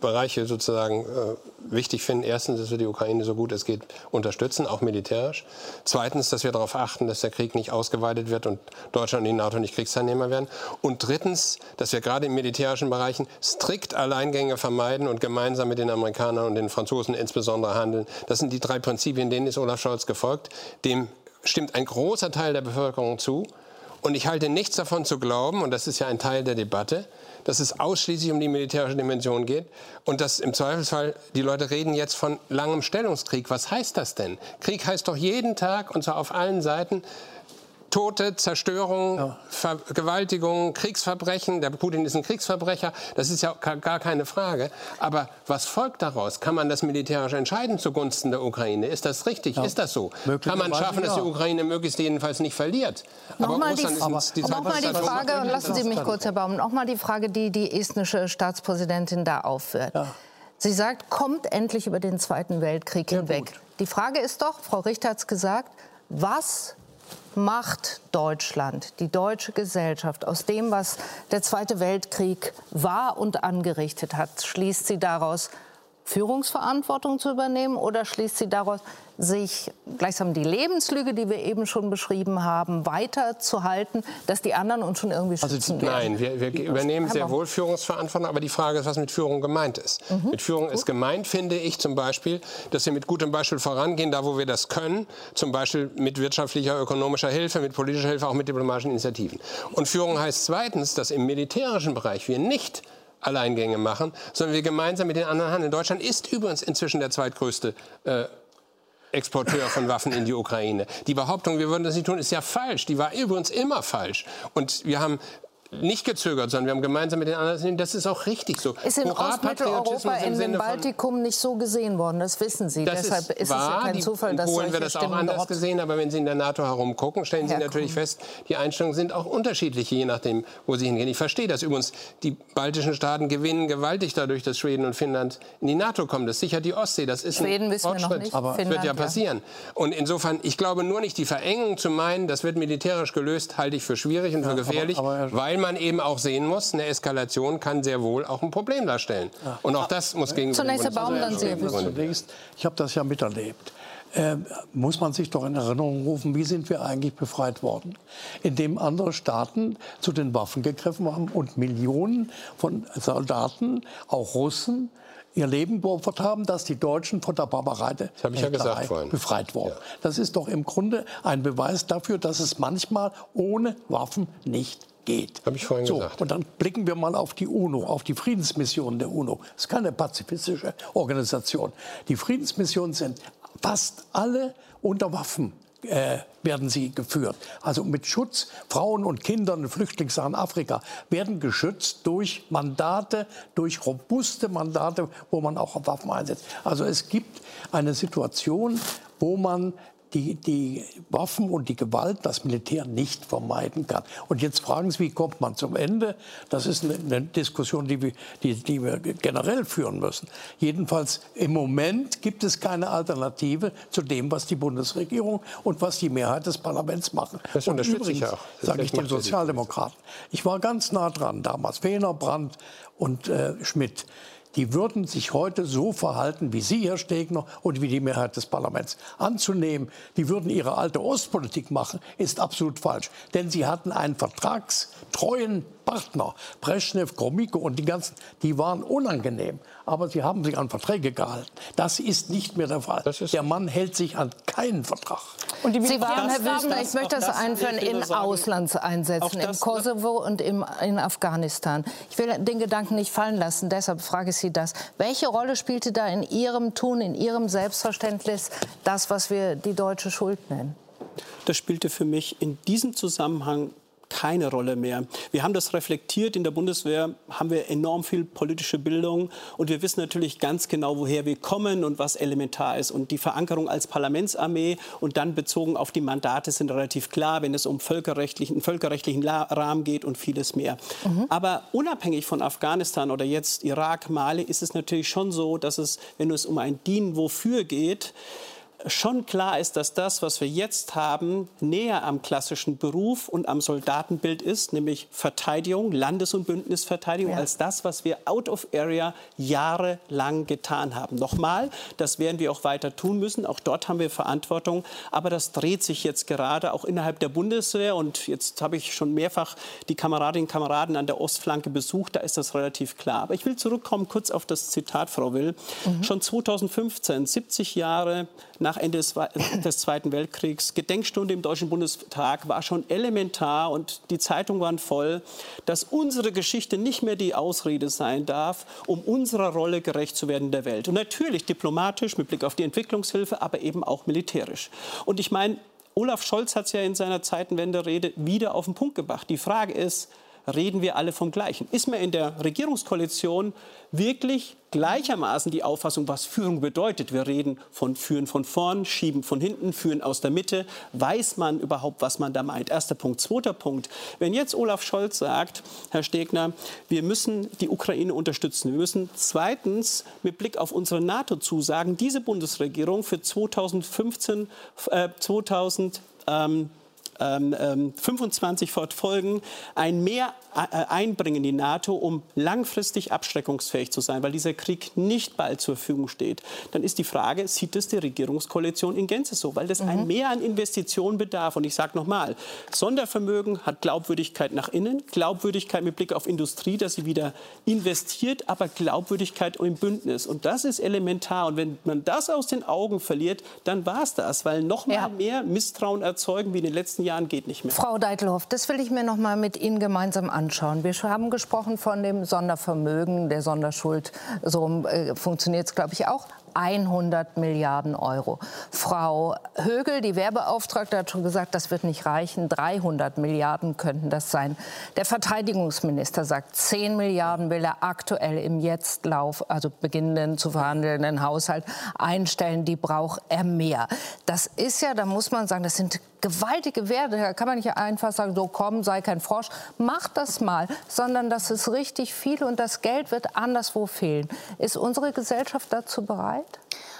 Bereiche sozusagen äh, wichtig finden. Erstens, dass wir die Ukraine so gut es geht unterstützen, auch militärisch. Zweitens, dass wir darauf achten, dass der Krieg nicht ausgeweitet wird und Deutschland und die NATO nicht Kriegsteilnehmer werden. Und drittens, dass wir gerade in militärischen Bereichen strikt Alleingänge vermeiden und gemeinsam mit den Amerikanern und den Franzosen insbesondere handeln. Das sind die drei Prinzipien, denen ist Olaf Scholz gefolgt. Dem stimmt ein großer Teil der Bevölkerung zu. Und ich halte nichts davon zu glauben, und das ist ja ein Teil der Debatte, dass es ausschließlich um die militärische Dimension geht und dass im Zweifelsfall die Leute reden jetzt von langem Stellungskrieg. Was heißt das denn? Krieg heißt doch jeden Tag und zwar auf allen Seiten Tote, Zerstörung, ja. Vergewaltigung, Kriegsverbrechen. Der Putin ist ein Kriegsverbrecher. Das ist ja gar keine Frage. Aber was folgt daraus? Kann man das militärisch entscheiden zugunsten der Ukraine? Ist das richtig? Ja. Ist das so? Kann man schaffen, dass die Ukraine möglichst jedenfalls nicht verliert? Nochmal die, die, noch die Frage, lassen Sie mich kurz, Herr Baum, nochmal die Frage, die die estnische Staatspräsidentin da aufführt. Ja. Sie sagt, kommt endlich über den Zweiten Weltkrieg hinweg. Die Frage ist doch, Frau Richter hat es gesagt, was macht Deutschland, die deutsche Gesellschaft aus dem, was der Zweite Weltkrieg war und angerichtet hat? Schließt sie daraus Führungsverantwortung zu übernehmen oder schließt sie daraus, sich gleichsam die Lebenslüge, die wir eben schon beschrieben haben, weiterzuhalten, dass die anderen uns schon irgendwie also schützen also, Nein, wir, wir übernehmen sehr wohl Führungsverantwortung, aber die Frage ist, was mit Führung gemeint ist. Mhm. Mit Führung Gut. ist gemeint, finde ich zum Beispiel, dass wir mit gutem Beispiel vorangehen, da wo wir das können, zum Beispiel mit wirtschaftlicher, ökonomischer Hilfe, mit politischer Hilfe, auch mit diplomatischen Initiativen. Und Führung heißt zweitens, dass im militärischen Bereich wir nicht Alleingänge machen, sondern wir gemeinsam mit den anderen handeln. Deutschland ist übrigens inzwischen der zweitgrößte äh, Exporteur von Waffen in die Ukraine. Die Behauptung, wir würden das nicht tun, ist ja falsch. Die war übrigens immer falsch. Und wir haben nicht gezögert, sondern wir haben gemeinsam mit den anderen, das ist auch richtig so. Ist in Ostmitteleuropa in dem Baltikum nicht so gesehen worden, das wissen Sie. Das Deshalb ist, wahr, es ja kein Zufall, dass Polen wird das Stimmen auch anders gesehen, aber wenn Sie in der NATO herumgucken, stellen Sie herkommen. natürlich fest, die Einstellungen sind auch unterschiedlich, je nachdem, wo Sie hingehen. Ich verstehe das übrigens. Die baltischen Staaten gewinnen gewaltig dadurch, dass Schweden und Finnland in die NATO kommen. Das sichert die Ostsee. Das ist Schweden ein Fortschritt. Aber Finnland, wird ja passieren. Ja. Und insofern, ich glaube nur nicht, die Verengung zu meinen, das wird militärisch gelöst, halte ich für schwierig und für ja, gefährlich, aber, aber weil man eben auch sehen muss, eine Eskalation kann sehr wohl auch ein Problem darstellen. Ja. Und auch das muss gegen Zunächst Herr Baum, dann Sie. Zunächst, ich habe das ja miterlebt. Äh, muss man sich doch in Erinnerung rufen, wie sind wir eigentlich befreit worden? Indem andere Staaten zu den Waffen gegriffen haben und Millionen von Soldaten, auch Russen, ihr Leben geopfert haben, dass die Deutschen von der Barbarei ja befreit wurden. Ja. Das ist doch im Grunde ein Beweis dafür, dass es manchmal ohne Waffen nicht geht. Habe ich vorhin so, gesagt. Und dann blicken wir mal auf die UNO, auf die Friedensmission der UNO. Das ist keine pazifistische Organisation. Die Friedensmissionen sind fast alle unter Waffen äh, werden sie geführt. Also mit Schutz Frauen und Kindern, Flüchtlingssachen Afrika werden geschützt durch Mandate, durch robuste Mandate, wo man auch Waffen einsetzt. Also es gibt eine Situation, wo man die, die Waffen und die Gewalt, das Militär nicht vermeiden kann. Und jetzt fragen Sie, wie kommt man zum Ende? Das ist eine, eine Diskussion, die wir, die, die wir generell führen müssen. Jedenfalls im Moment gibt es keine Alternative zu dem, was die Bundesregierung und was die Mehrheit des Parlaments machen. Das unterstütze ich auch. Sage ich den Sozialdemokraten. Ich war ganz nah dran damals. Wehner, Brandt und äh, Schmidt die würden sich heute so verhalten wie Sie, Herr Stegner, und wie die Mehrheit des Parlaments. Anzunehmen, die würden ihre alte Ostpolitik machen, ist absolut falsch. Denn sie hatten einen vertragstreuen Partner, Brezhnev, Gromyko und die ganzen, die waren unangenehm. Aber sie haben sich an Verträge gehalten. Das ist nicht mehr der Fall. Der Mann hält sich an keinen Vertrag. Und die Sie waren, Herr Wüstner, ich möchte das, das einführen in Auslandseinsätzen, im Kosovo und im, in Afghanistan. Ich will den Gedanken nicht fallen lassen, deshalb frage ich Sie das. Welche Rolle spielte da in Ihrem Tun, in Ihrem Selbstverständnis das, was wir die deutsche Schuld nennen? Das spielte für mich in diesem Zusammenhang keine Rolle mehr. Wir haben das reflektiert. In der Bundeswehr haben wir enorm viel politische Bildung und wir wissen natürlich ganz genau, woher wir kommen und was elementar ist. Und die Verankerung als Parlamentsarmee und dann bezogen auf die Mandate sind relativ klar, wenn es um völkerrechtlichen, völkerrechtlichen Rahmen geht und vieles mehr. Mhm. Aber unabhängig von Afghanistan oder jetzt Irak, Mali, ist es natürlich schon so, dass es, wenn es um ein Dienen wofür geht, schon klar ist, dass das, was wir jetzt haben, näher am klassischen Beruf und am Soldatenbild ist, nämlich Verteidigung, Landes- und Bündnisverteidigung, ja. als das, was wir out of area jahrelang getan haben. Nochmal, das werden wir auch weiter tun müssen. Auch dort haben wir Verantwortung. Aber das dreht sich jetzt gerade auch innerhalb der Bundeswehr. Und jetzt habe ich schon mehrfach die Kameradinnen und Kameraden an der Ostflanke besucht. Da ist das relativ klar. Aber ich will zurückkommen kurz auf das Zitat, Frau Will. Mhm. Schon 2015, 70 Jahre nach Ende des, Zweiten Weltkriegs. Gedenkstunde im Deutschen Bundestag war schon elementar und die Zeitungen waren voll, dass unsere Geschichte nicht mehr die Ausrede sein darf, um unserer Rolle gerecht zu werden in der Welt. Und natürlich diplomatisch mit Blick auf die Entwicklungshilfe, aber eben auch militärisch. Und ich meine, Olaf Scholz hat es ja in seiner Zeitenwende-Rede wieder auf den Punkt gebracht. Die Frage ist, reden wir alle vom Gleichen? Ist man in der Regierungskoalition wirklich gleichermaßen die Auffassung, was Führung bedeutet. Wir reden von Führen von vorn, Schieben von hinten, Führen aus der Mitte. Weiß man überhaupt, was man da meint? Erster Punkt. Zweiter Punkt. Wenn jetzt Olaf Scholz sagt, Herr Stegner, wir müssen die Ukraine unterstützen. Wir müssen zweitens mit Blick auf unsere NATO-Zusagen diese Bundesregierung für 2015, äh, 2000 ähm, 25 ähm, fortfolgen, ein Mehr äh, einbringen in die NATO, um langfristig abschreckungsfähig zu sein, weil dieser Krieg nicht bald zur Verfügung steht, dann ist die Frage, sieht es die Regierungskoalition in Gänze so? Weil das mhm. ein Mehr an Investitionen bedarf. Und ich sage nochmal, Sondervermögen hat Glaubwürdigkeit nach innen, Glaubwürdigkeit mit Blick auf Industrie, dass sie wieder investiert, aber Glaubwürdigkeit im Bündnis. Und das ist elementar. Und wenn man das aus den Augen verliert, dann war es das, weil noch mal ja. mehr Misstrauen erzeugen wie in den letzten Jahren geht nicht mehr. Frau Deitelhoff, das will ich mir noch mal mit Ihnen gemeinsam anschauen. Wir haben gesprochen von dem Sondervermögen, der Sonderschuld. So äh, funktioniert es, glaube ich, auch. 100 Milliarden Euro. Frau Högel, die Werbeauftragte, hat schon gesagt, das wird nicht reichen. 300 Milliarden könnten das sein. Der Verteidigungsminister sagt, 10 Milliarden will er aktuell im Jetztlauf, also beginnenden zu verhandelnden Haushalt einstellen. Die braucht er mehr. Das ist ja, da muss man sagen, das sind gewaltige Werte. Da kann man nicht einfach sagen, so komm, sei kein Frosch, mach das mal, sondern das ist richtig viel und das Geld wird anderswo fehlen. Ist unsere Gesellschaft dazu bereit?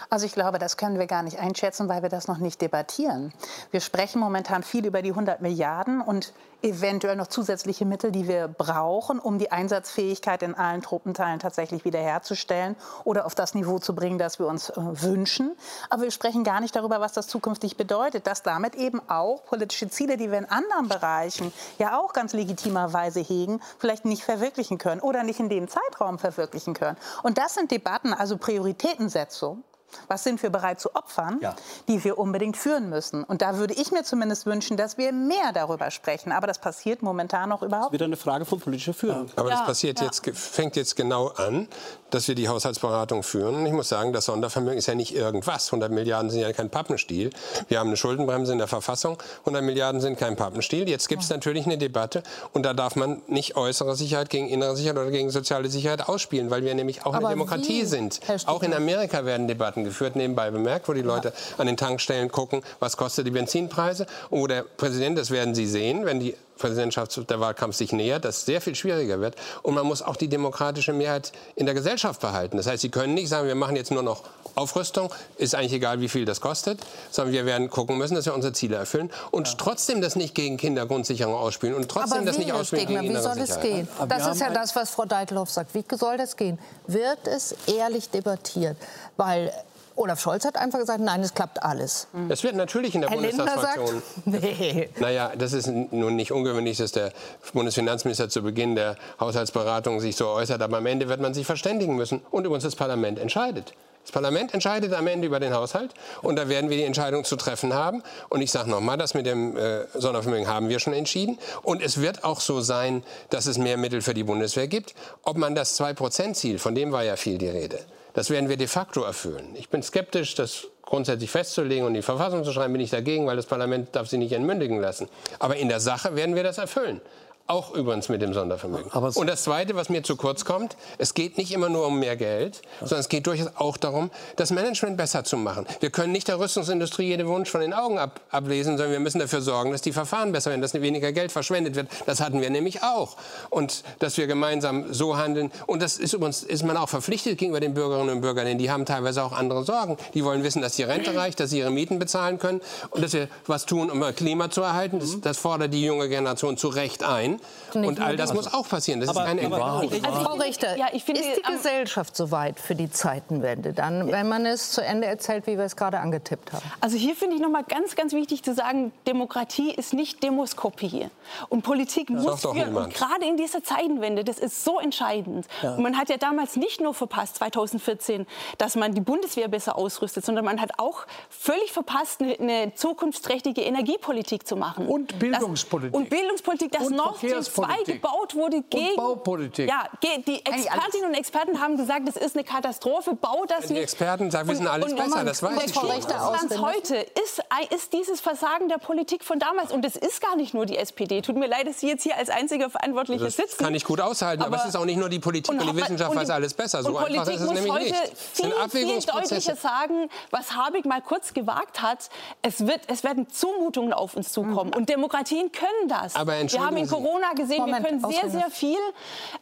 Also ich glaube, das können wir gar nicht einschätzen, weil wir das noch nicht debattieren. Wir sprechen momentan viel über die 100 Milliarden und eventuell noch zusätzliche Mittel, die wir brauchen, um die Einsatzfähigkeit in allen Truppenteilen tatsächlich wiederherzustellen oder auf das Niveau zu bringen, das wir uns äh, wünschen. Aber wir sprechen gar nicht darüber, was das zukünftig bedeutet, dass damit eben auch politische Ziele, die wir in anderen Bereichen ja auch ganz legitimerweise hegen, vielleicht nicht verwirklichen können oder nicht in dem Zeitraum verwirklichen können. Und das sind Debatten, also Prioritätensetzung, was sind wir bereit zu opfern, ja. die wir unbedingt führen müssen? Und da würde ich mir zumindest wünschen, dass wir mehr darüber sprechen. Aber das passiert momentan noch überhaupt. Das ist wieder eine Frage von politischer Führung. Aber ja, das passiert ja. jetzt, fängt jetzt genau an, dass wir die Haushaltsberatung führen. Und ich muss sagen, das Sondervermögen ist ja nicht irgendwas. 100 Milliarden sind ja kein Pappenstiel. Wir haben eine Schuldenbremse in der Verfassung. 100 Milliarden sind kein Pappenstiel. Jetzt gibt es natürlich eine Debatte. Und da darf man nicht äußere Sicherheit gegen innere Sicherheit oder gegen soziale Sicherheit ausspielen, weil wir nämlich auch Aber eine Demokratie wie, sind. Auch in Amerika werden Debatten geführt, nebenbei bemerkt, wo die Leute ja. an den Tankstellen gucken, was kostet die Benzinpreise. Und wo der Präsident, das werden Sie sehen, wenn die Präsidentschaft, der Wahlkampf sich nähert, das sehr viel schwieriger wird. Und man muss auch die demokratische Mehrheit in der Gesellschaft behalten. Das heißt, Sie können nicht sagen, wir machen jetzt nur noch Aufrüstung, ist eigentlich egal, wie viel das kostet, sondern wir werden gucken müssen, dass wir unsere Ziele erfüllen und ja. trotzdem das nicht gegen Kindergrundsicherung ausspielen und trotzdem Aber das nicht ausspielen gegen Wie soll es gehen? Das ist ja das, was Frau Deitloff sagt. Wie soll das gehen? Wird es ehrlich debattiert? Weil Olaf Scholz hat einfach gesagt, nein, es klappt alles. Das wird natürlich in der Herr Bundestagsfraktion. nee. Naja, das ist nun nicht ungewöhnlich, dass der Bundesfinanzminister zu Beginn der Haushaltsberatung sich so äußert. Aber am Ende wird man sich verständigen müssen. Und übrigens das Parlament entscheidet. Das Parlament entscheidet am Ende über den Haushalt und da werden wir die Entscheidung zu treffen haben. Und ich sage nochmal, das mit dem äh, Sondervermögen haben wir schon entschieden. Und es wird auch so sein, dass es mehr Mittel für die Bundeswehr gibt. Ob man das 2-Prozent-Ziel, von dem war ja viel die Rede, das werden wir de facto erfüllen. Ich bin skeptisch, das grundsätzlich festzulegen und die Verfassung zu schreiben, bin ich dagegen, weil das Parlament darf sie nicht entmündigen lassen. Aber in der Sache werden wir das erfüllen. Auch übrigens mit dem Sondervermögen. und das Zweite, was mir zu kurz kommt, es geht nicht immer nur um mehr Geld, sondern es geht durchaus auch darum, das Management besser zu machen. Wir können nicht der Rüstungsindustrie jeden Wunsch von den Augen ab, ablesen, sondern wir müssen dafür sorgen, dass die Verfahren besser werden, dass weniger Geld verschwendet wird. Das hatten wir nämlich auch. Und dass wir gemeinsam so handeln. Und das ist übrigens ist man auch verpflichtet gegenüber den Bürgerinnen und Bürgern, denn die haben teilweise auch andere Sorgen. Die wollen wissen, dass die Rente reicht, dass sie ihre Mieten bezahlen können und dass wir was tun, um Klima zu erhalten. Das, das fordert die junge Generation zu Recht ein. Und all das muss auch passieren. Das aber, ist kein aber, also, Frau Richter, ja, finde, ist die Gesellschaft soweit für die Zeitenwende dann, wenn man es zu Ende erzählt, wie wir es gerade angetippt haben? Also hier finde ich noch mal ganz, ganz wichtig zu sagen, Demokratie ist nicht Demoskopie. Und Politik das muss führen. Und gerade in dieser Zeitenwende, das ist so entscheidend. Ja. Und man hat ja damals nicht nur verpasst, 2014, dass man die Bundeswehr besser ausrüstet, sondern man hat auch völlig verpasst, eine, eine zukunftsträchtige Energiepolitik zu machen. Und Bildungspolitik. Das, und Bildungspolitik, dass und Nord Stream 2 gebaut wurde gegen... Und Baupolitik. Ja, die Expertinnen und Experten haben gesagt, es ist eine Katastrophe. Bau das Die Experten sagen, wissen alles und, besser, das weiß ich schon. Russlands heute ist, ist dieses Versagen der Politik von damals. Und es ist gar nicht nur die SPD. Tut mir leid, dass Sie jetzt hier als einziger Verantwortliche das sitzen. kann ich gut aushalten, aber, aber, es ist auch nicht nur die Politik und, und die Wissenschaft weiß alles besser. So einfach Politik ist es nämlich heute nicht. Viel, viel deutlicher sagen, was Habig mal kurz gewagt hat. Es, wird, es werden Zumutungen auf uns zukommen. Mhm. Und Demokratien können das. Aber wir haben in Corona gesehen, Moment, wir können sehr, sehr viel.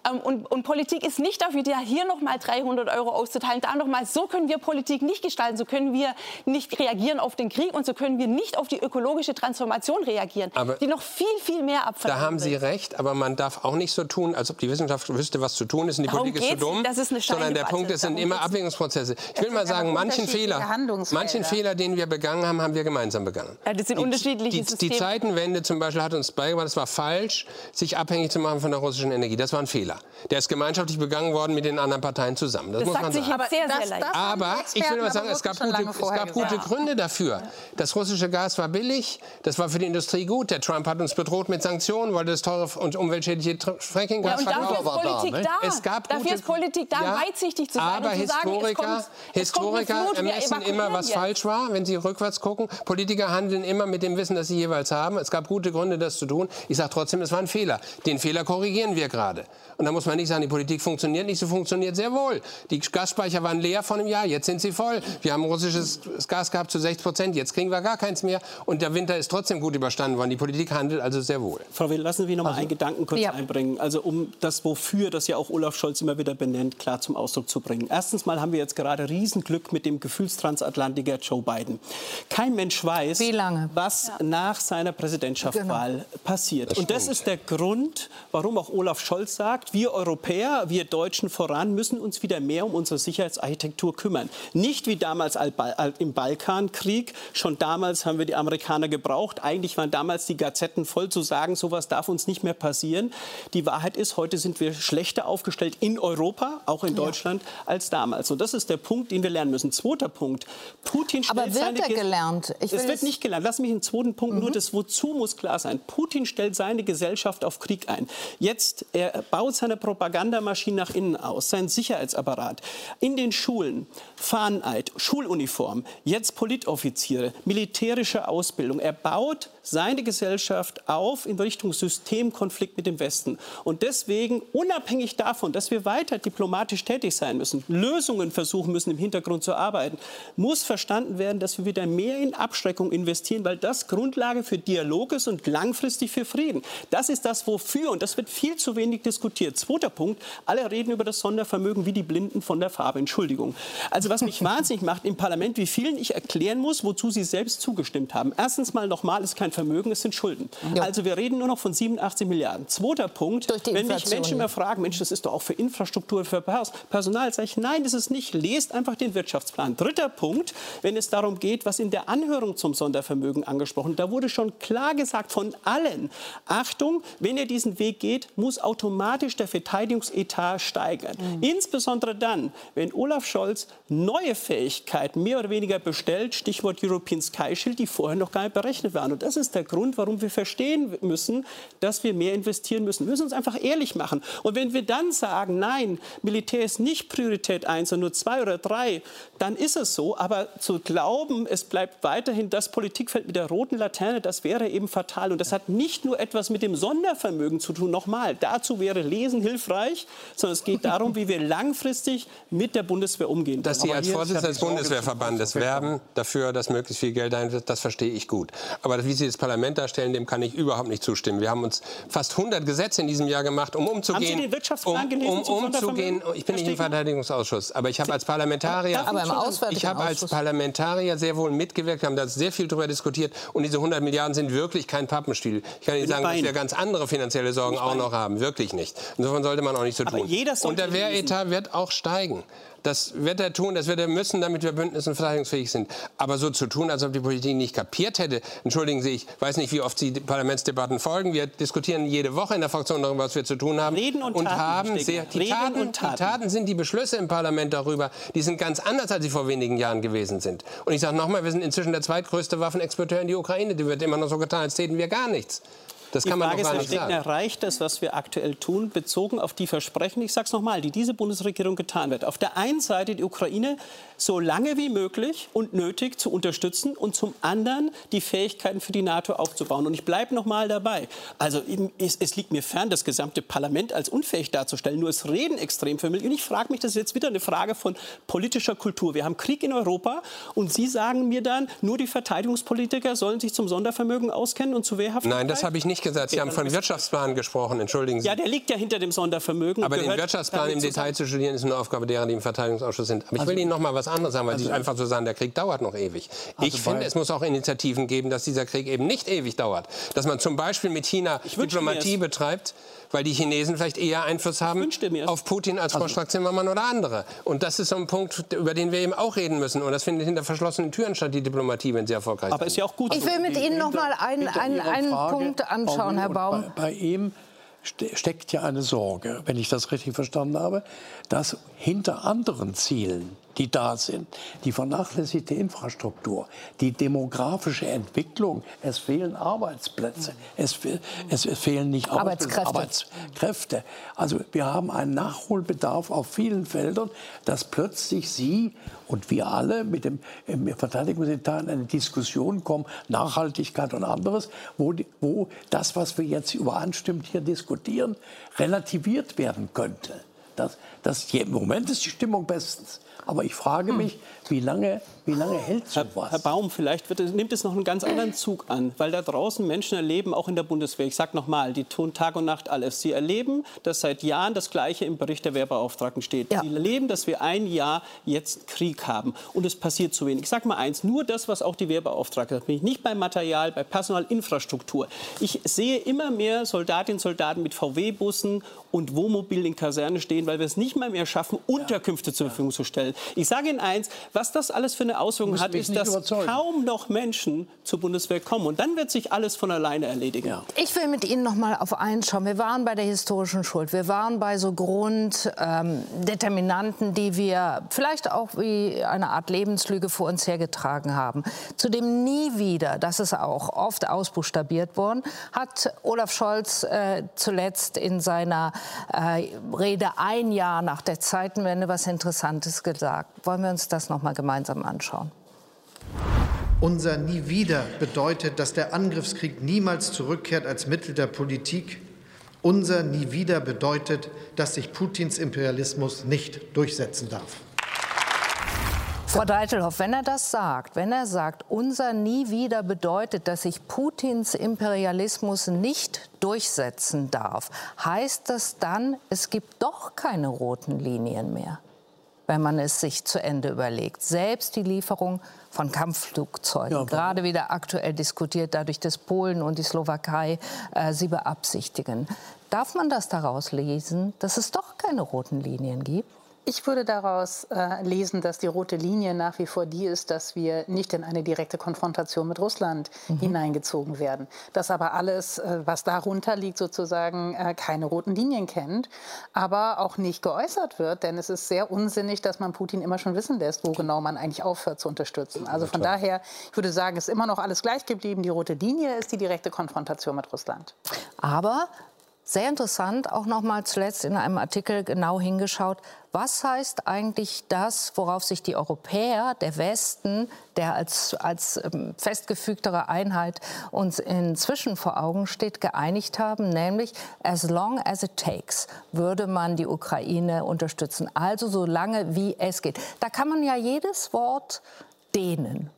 Ähm, und, und, Politik ist nicht dafür, hier noch mal 300 Euro auszuteilen, da noch mal. So können wir Politik nicht gestalten. So können wir nicht reagieren auf den Krieg und so können wir nicht auf die ökologische Transformation reagieren, aber die noch viel, viel mehr abverlangt. Da haben Sie recht, aber man darf auch nicht so tun, als ob die Wissenschaft wüsste, was zu tun ist und die Darum Politik ist zu dumm. Das ist eine sondern der Punkt ist, sind immer Abwägungsprozesse. Ich will mal sagen, manchen Fehler, manchen Fehler, den wir begangen haben, haben wir gemeinsam begangen. Ja, das sind unterschiedliche die, die, die Zeitenwende zum Beispiel hat uns beigebracht, es war falsch, sich abhängig zu machen von der russischen Energie. Das war ein Fehler. Der ist gemeinschaftlich begangen worden mit den anderen Parteien zusammen. Das, das muss man sagen. Aber, sehr, sehr leicht. aber ich will mal sagen, es gab gute, es gab gute Gründe dafür. Das russische Gas war billig, das war für die Industrie gut. Der Trump hat uns bedroht mit Sanktionen, wollte das teure und umweltschädliche Frackinggas ja, und dafür ist Politik da. da. Es gab dafür gute, ist Politik da, ja, weitsichtig zu sein aber und zu Historiker, sagen, es kommt, Historiker kommt ermessen immer, was jetzt. falsch war, wenn sie rückwärts gucken. Politiker handeln immer mit dem Wissen, das sie jeweils haben. Es gab gute Gründe, das zu tun. Ich sage trotzdem, es war ein Fehler. Den Fehler korrigieren wir gerade. Und da muss man nicht sagen, die Politik funktioniert nicht, sie funktioniert sehr wohl. Die Gasspeicher waren leer vor einem Jahr, jetzt sind sie voll. Wir haben russisches Gas gehabt zu 60 Prozent, jetzt kriegen wir gar keins mehr. Und der Winter ist trotzdem gut überstanden worden. Die Politik handelt also sehr wohl. Frau Will, lassen Sie mich noch mal also, einen Gedanken kurz ja. einbringen. Also um das Wofür, das ja auch Olaf Scholz immer wieder benennt, klar zum Ausdruck zu bringen. Erstens mal haben wir jetzt gerade Riesenglück mit dem Gefühlstransatlantiker Joe Biden. Kein Mensch weiß, was ja. nach seiner Präsidentschaftswahl genau. passiert. Das Und das ist der Grund, warum auch Olaf Scholz sagt, wir Europäer, wir Deutschen voran, müssen uns wieder mehr um unsere Sicherheitsarchitektur kümmern. Nicht wie damals im Balkankrieg. Schon damals haben wir die Amerikaner gebraucht. Eigentlich waren damals die Gazetten voll zu sagen, sowas darf uns nicht mehr passieren. Die Wahrheit ist, heute sind wir schlechter aufgestellt in Europa, auch in Deutschland, ja. als damals. Und das ist der Punkt, den wir lernen müssen. Zweiter Punkt. Putin stellt Aber wird er gelernt? Es wird nicht gelernt. Lass mich einen zweiten Punkt. Mhm. Nur das Wozu muss klar sein. Putin stellt seine Gesellschaft auf Krieg ein. Jetzt, er baut seine Propagandamaschine nach innen aus, sein Sicherheitsapparat. In den Schulen, Fahneneid, Schuluniform, jetzt Politoffiziere, militärische Ausbildung. Er baut seine Gesellschaft auf in Richtung Systemkonflikt mit dem Westen. Und deswegen, unabhängig davon, dass wir weiter diplomatisch tätig sein müssen, Lösungen versuchen müssen, im Hintergrund zu arbeiten, muss verstanden werden, dass wir wieder mehr in Abschreckung investieren, weil das Grundlage für Dialog ist und langfristig für Frieden. Das ist das Wofür und das wird viel zu wenig diskutiert. Zweiter Punkt, alle reden über das Sondervermögen wie die Blinden von der Farbe. Entschuldigung. Also was mich wahnsinnig macht im Parlament, wie vielen ich erklären muss, wozu sie selbst zugestimmt haben. Erstens mal nochmal, ist kein Vermögen, es sind Schulden. Ja. Also wir reden nur noch von 87 Milliarden. Zweiter Punkt, wenn mich Menschen immer fragen, Mensch, das ist doch auch für Infrastruktur, für Personal, sage ich, nein, das ist nicht. Lest einfach den Wirtschaftsplan. Dritter Punkt, wenn es darum geht, was in der Anhörung zum Sondervermögen angesprochen, da wurde schon klar gesagt von allen, Achtung, wenn ihr diesen Weg geht, muss automatisch der Verteidigungsetat steigern. Mhm. Insbesondere dann, wenn Olaf Scholz neue Fähigkeiten mehr oder weniger bestellt, Stichwort European Sky Shield, die vorher noch gar nicht berechnet waren. Und das ist der Grund, warum wir verstehen müssen, dass wir mehr investieren müssen. Wir müssen uns einfach ehrlich machen. Und wenn wir dann sagen, nein, Militär ist nicht Priorität 1, sondern nur 2 oder 3, dann ist es so. Aber zu glauben, es bleibt weiterhin das Politikfeld mit der roten Laterne, das wäre eben fatal. Und das hat nicht nur etwas mit dem Sonnen Sondervermögen zu tun. Nochmal, dazu wäre Lesen hilfreich, sondern es geht darum, wie wir langfristig mit der Bundeswehr umgehen. Dass Sie als Vorsitzender des Bundeswehrverbandes werben dafür, dass möglichst viel Geld dahin wird, das verstehe ich gut. Aber wie Sie das Parlament darstellen, dem kann ich überhaupt nicht zustimmen. Wir haben uns fast 100 Gesetze in diesem Jahr gemacht, um umzugehen. Haben Sie den Wirtschaftsplan um, gelesen um, umzugehen. Ich bin nicht im Verteidigungsausschuss, aber ich habe als Parlamentarier, aber im ich habe als Parlamentarier sehr wohl mitgewirkt, wir haben da sehr viel darüber diskutiert und diese 100 Milliarden sind wirklich kein Pappenstiel. Ich kann Ihnen sagen, dass wir ganz andere finanzielle Sorgen auch noch haben, wirklich nicht. Insofern sollte man auch nicht so tun. und der Wehretat wird auch steigen. Das wird er tun, das wird er müssen, damit wir bündnis- und verteidigungsfähig sind. Aber so zu tun, als ob die Politik nicht kapiert hätte, entschuldigen Sie, ich weiß nicht, wie oft Sie Parlamentsdebatten folgen. Wir diskutieren jede Woche in der Fraktion darüber, was wir zu tun haben. Reden und, und Taten, haben sehr, die, Reden Taten, und Taten. die Taten sind die Beschlüsse im Parlament darüber. Die sind ganz anders, als sie vor wenigen Jahren gewesen sind. Und ich sage nochmal, wir sind inzwischen der zweitgrößte Waffenexporteur in die Ukraine. Die wird immer noch so getan, als täten wir gar nichts. Das die kann man Frage doch gar ist, nicht sagen. reicht das, was wir aktuell tun, bezogen auf die Versprechen, ich sage es nochmal, die diese Bundesregierung getan wird. Auf der einen Seite die Ukraine so lange wie möglich und nötig zu unterstützen und zum anderen die Fähigkeiten für die NATO aufzubauen. Und ich bleibe nochmal dabei. Also es, es, liegt mir fern, das gesamte Parlament als unfähig darzustellen. Nur es reden extrem für mich. Und ich frage mich, das ist jetzt wieder eine Frage von politischer Kultur. Wir haben Krieg in Europa und Sie sagen mir dann, nur die Verteidigungspolitiker sollen sich zum Sondervermögen auskennen und zu Wehrhaftigkeit? Nein, das habe ich nicht gesagt. Sie haben von Wirtschaftsplan gesprochen, entschuldigen Sie. Ja, der liegt ja hinter dem Sondervermögen. Aber den Wirtschaftsplan im Detail zu studieren, ist eine Aufgabe derer, die im Verteidigungsausschuss sind. Aber ich will Ihnen noch mal was anderes sagen, weil Sie einfach so sagen, der Krieg dauert noch ewig. Ich finde, es muss auch Initiativen geben, dass dieser Krieg eben nicht ewig dauert. Dass man zum Beispiel mit China Diplomatie betreibt, weil die Chinesen vielleicht eher Einfluss haben auf Putin als Frau Strack-Zimmermann oder andere. Und das ist so ein Punkt, über den wir eben auch reden müssen. Und das findet hinter verschlossenen Türen statt, die Diplomatie, wenn sie erfolgreich Aber ist ja auch gut. Ich will mit Ihnen noch mal einen, einen, einen Frage, Punkt anschauen, Herr Baum. Bei, bei ihm ste- steckt ja eine Sorge, wenn ich das richtig verstanden habe, dass hinter anderen Zielen, die da sind, die vernachlässigte Infrastruktur, die demografische Entwicklung, es fehlen Arbeitsplätze, es, es, es fehlen nicht Arbeitskräfte. Arbeitskräfte. Also wir haben einen Nachholbedarf auf vielen Feldern, dass plötzlich Sie und wir alle mit dem im Verteidigungsetat in eine Diskussion kommen, Nachhaltigkeit und anderes, wo, die, wo das, was wir jetzt übereinstimmt hier diskutieren, relativiert werden könnte. Das, das, Im Moment ist die Stimmung bestens. Aber ich frage mich, wie lange, wie lange hält Herr, sowas? Herr Baum, vielleicht wird es, nimmt es noch einen ganz anderen Zug an, weil da draußen Menschen erleben, auch in der Bundeswehr, ich sage nochmal, die tun Tag und Nacht alles. Sie erleben, dass seit Jahren das Gleiche im Bericht der Wehrbeauftragten steht. Sie erleben, dass wir ein Jahr jetzt Krieg haben und es passiert zu wenig. Ich sage mal eins, nur das, was auch die Wehrbeauftragte sagt, bin ich nicht bei Material, bei Personal, Infrastruktur. Ich sehe immer mehr Soldatinnen und Soldaten mit VW-Bussen und Wohnmobilen in Kasernen stehen, weil wir es nicht mal mehr schaffen, Unterkünfte zur Verfügung zu stellen. Ich sage Ihnen eins, was das alles für eine Auswirkung hat, ist, dass überzeugen. kaum noch Menschen zur Bundeswehr kommen. Und dann wird sich alles von alleine erledigen. Ich will mit Ihnen noch mal auf eins schauen. Wir waren bei der historischen Schuld. Wir waren bei so Grunddeterminanten, die wir vielleicht auch wie eine Art Lebenslüge vor uns hergetragen haben. Zu dem nie wieder, das ist auch oft ausbuchstabiert worden, hat Olaf Scholz äh, zuletzt in seiner äh, Rede ein Jahr nach der Zeitenwende was Interessantes gesagt. Wollen wir uns das noch mal gemeinsam anschauen? Unser Nie wieder bedeutet, dass der Angriffskrieg niemals zurückkehrt als Mittel der Politik. Unser Nie wieder bedeutet, dass sich Putins Imperialismus nicht durchsetzen darf. Frau Deitelhoff, wenn er das sagt, wenn er sagt, unser Nie wieder bedeutet, dass sich Putins Imperialismus nicht durchsetzen darf, heißt das dann, es gibt doch keine roten Linien mehr, wenn man es sich zu Ende überlegt. Selbst die Lieferung von Kampfflugzeugen, gerade wieder aktuell diskutiert, dadurch, dass Polen und die Slowakei äh, sie beabsichtigen. Darf man das daraus lesen, dass es doch keine roten Linien gibt? Ich würde daraus äh, lesen, dass die rote Linie nach wie vor die ist, dass wir nicht in eine direkte Konfrontation mit Russland hineingezogen werden. Dass aber alles, äh, was darunter liegt, sozusagen äh, keine roten Linien kennt, aber auch nicht geäußert wird. Denn es ist sehr unsinnig, dass man Putin immer schon wissen lässt, wo genau man eigentlich aufhört zu unterstützen. Also von daher, ich würde sagen, ist immer noch alles gleich geblieben. Die rote Linie ist die direkte Konfrontation mit Russland. Aber Sehr interessant, auch noch mal zuletzt in einem Artikel genau hingeschaut, was heißt eigentlich das, worauf sich die Europäer, der Westen, der als, als ähm, festgefügtere Einheit uns inzwischen vor Augen steht, geeinigt haben, nämlich as long as it takes würde man die Ukraine unterstützen, also so lange wie es geht. Da kann man ja jedes Wort dehnen.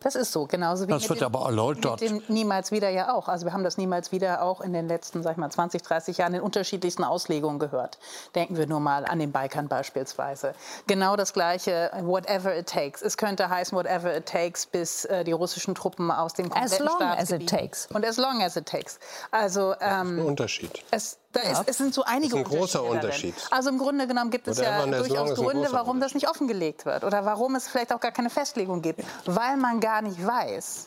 Das ist so, genauso wie das wird dem, aber erläutert. mit dem Niemals wieder ja auch. Also wir haben das Niemals wieder auch in den letzten, sag ich mal, 20, 30 Jahren in unterschiedlichsten Auslegungen gehört. Denken wir nur mal an den Balkan beispielsweise. Genau das Gleiche, whatever it takes. Es könnte heißen, whatever it takes, bis äh, die russischen Truppen aus dem kompletten As long as it takes. Und as long as it takes. Also ähm, Ein Unterschied. es, da Ja. ist, es sind so einige Das ist ein großer Unterschied. Also im Grunde genommen gibt es ja durchaus Gründe, warum das nicht offengelegt wird oder warum es vielleicht auch gar keine Festlegung gibt, weil man gar nicht weiß,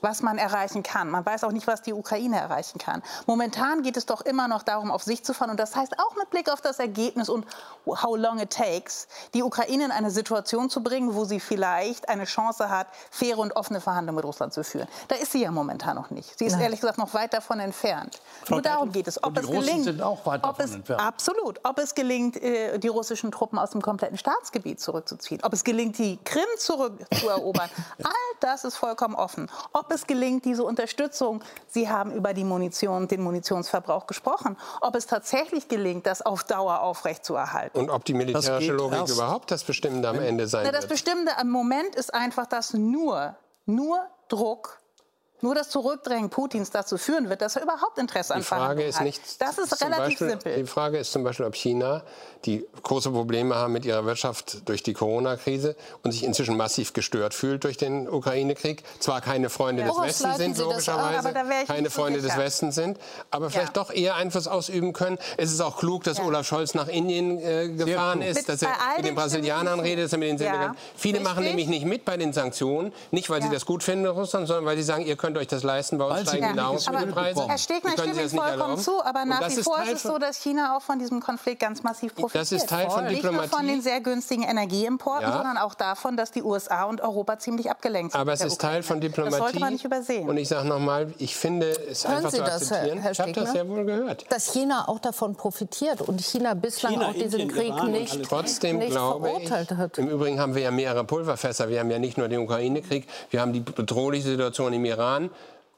was man erreichen kann. Man weiß auch nicht, was die Ukraine erreichen kann. Momentan geht es doch immer noch darum, auf sich zu fahren. Und das heißt auch mit Blick auf das Ergebnis und how long it takes, die Ukraine in eine Situation zu bringen, wo sie vielleicht eine Chance hat, faire und offene Verhandlungen mit Russland zu führen. Da ist sie ja momentan noch nicht. Sie ist ehrlich gesagt noch weit davon entfernt. Frau Nur darum geht es. Ob es Russen gelingt, sind auch weit davon es, entfernt. Absolut. Ob es gelingt, äh, die russischen Truppen aus dem kompletten Staatsgebiet zurückzuziehen, ob es gelingt, die Krim zurückzuerobern, all das ist vollkommen offen. Ob es gelingt, diese Unterstützung, Sie haben über die Munition, den Munitionsverbrauch gesprochen, ob es tatsächlich gelingt, das auf Dauer aufrechtzuerhalten. Und ob die militärische Logik erst- überhaupt das Bestimmende am Ende sein Na, das wird. Bestimmte am Moment ist einfach, dass nur, nur Druck, nur das Zurückdrängen Putins dazu führen wird, dass er überhaupt Interesse an Die Frage ist hat. nicht. Das ist relativ Beispiel, simpel. Die Frage ist zum Beispiel, ob China, die große Probleme haben mit ihrer Wirtschaft durch die Corona-Krise und sich inzwischen massiv gestört fühlt durch den Ukraine-Krieg, zwar keine Freunde des Woraus Westens sind, logischerweise, ich keine Freunde des. Westens sind, aber vielleicht Ja. doch eher Einfluss ausüben können. Es ist auch klug, dass Ja. Olaf Scholz nach Indien äh, gefahren ist, Mit- dass er mit den Brasilianern redet, dass er mit den Ja. Viele machen Richtig. nämlich nicht mit bei den Sanktionen, nicht weil sie Ja. das gut finden in Russland, sondern weil sie sagen, ihr könnt euch das leisten, bei uns Weil sie steigen die ja. Nahrungsmittelpreise. Aber Herr Stegner, ich stimme Ihnen vollkommen erlauben? zu, aber nach wie vor ist es so, dass China auch von diesem Konflikt ganz massiv profitiert. Das ist Teil von Nicht nur von Diplomatie. den sehr günstigen Energieimporten, Ja. sondern auch davon, dass die USA und Europa ziemlich abgelenkt sind. Aber es ist Teil von Diplomatie. Das sollte man nicht übersehen. Und ich sage nochmal, ich finde es Hören einfach Sie zu das, Herr- akzeptieren. Herr ich habe das ja wohl gehört. dass China auch davon profitiert und China bislang China, auch diesen Indien, Krieg Iran nicht. Trotzdem nicht glaube ich, verurteilt hat. im Übrigen haben wir ja mehrere Pulverfässer. Wir haben ja nicht nur den Ukraine-Krieg, wir haben die bedrohliche Situation im Iran.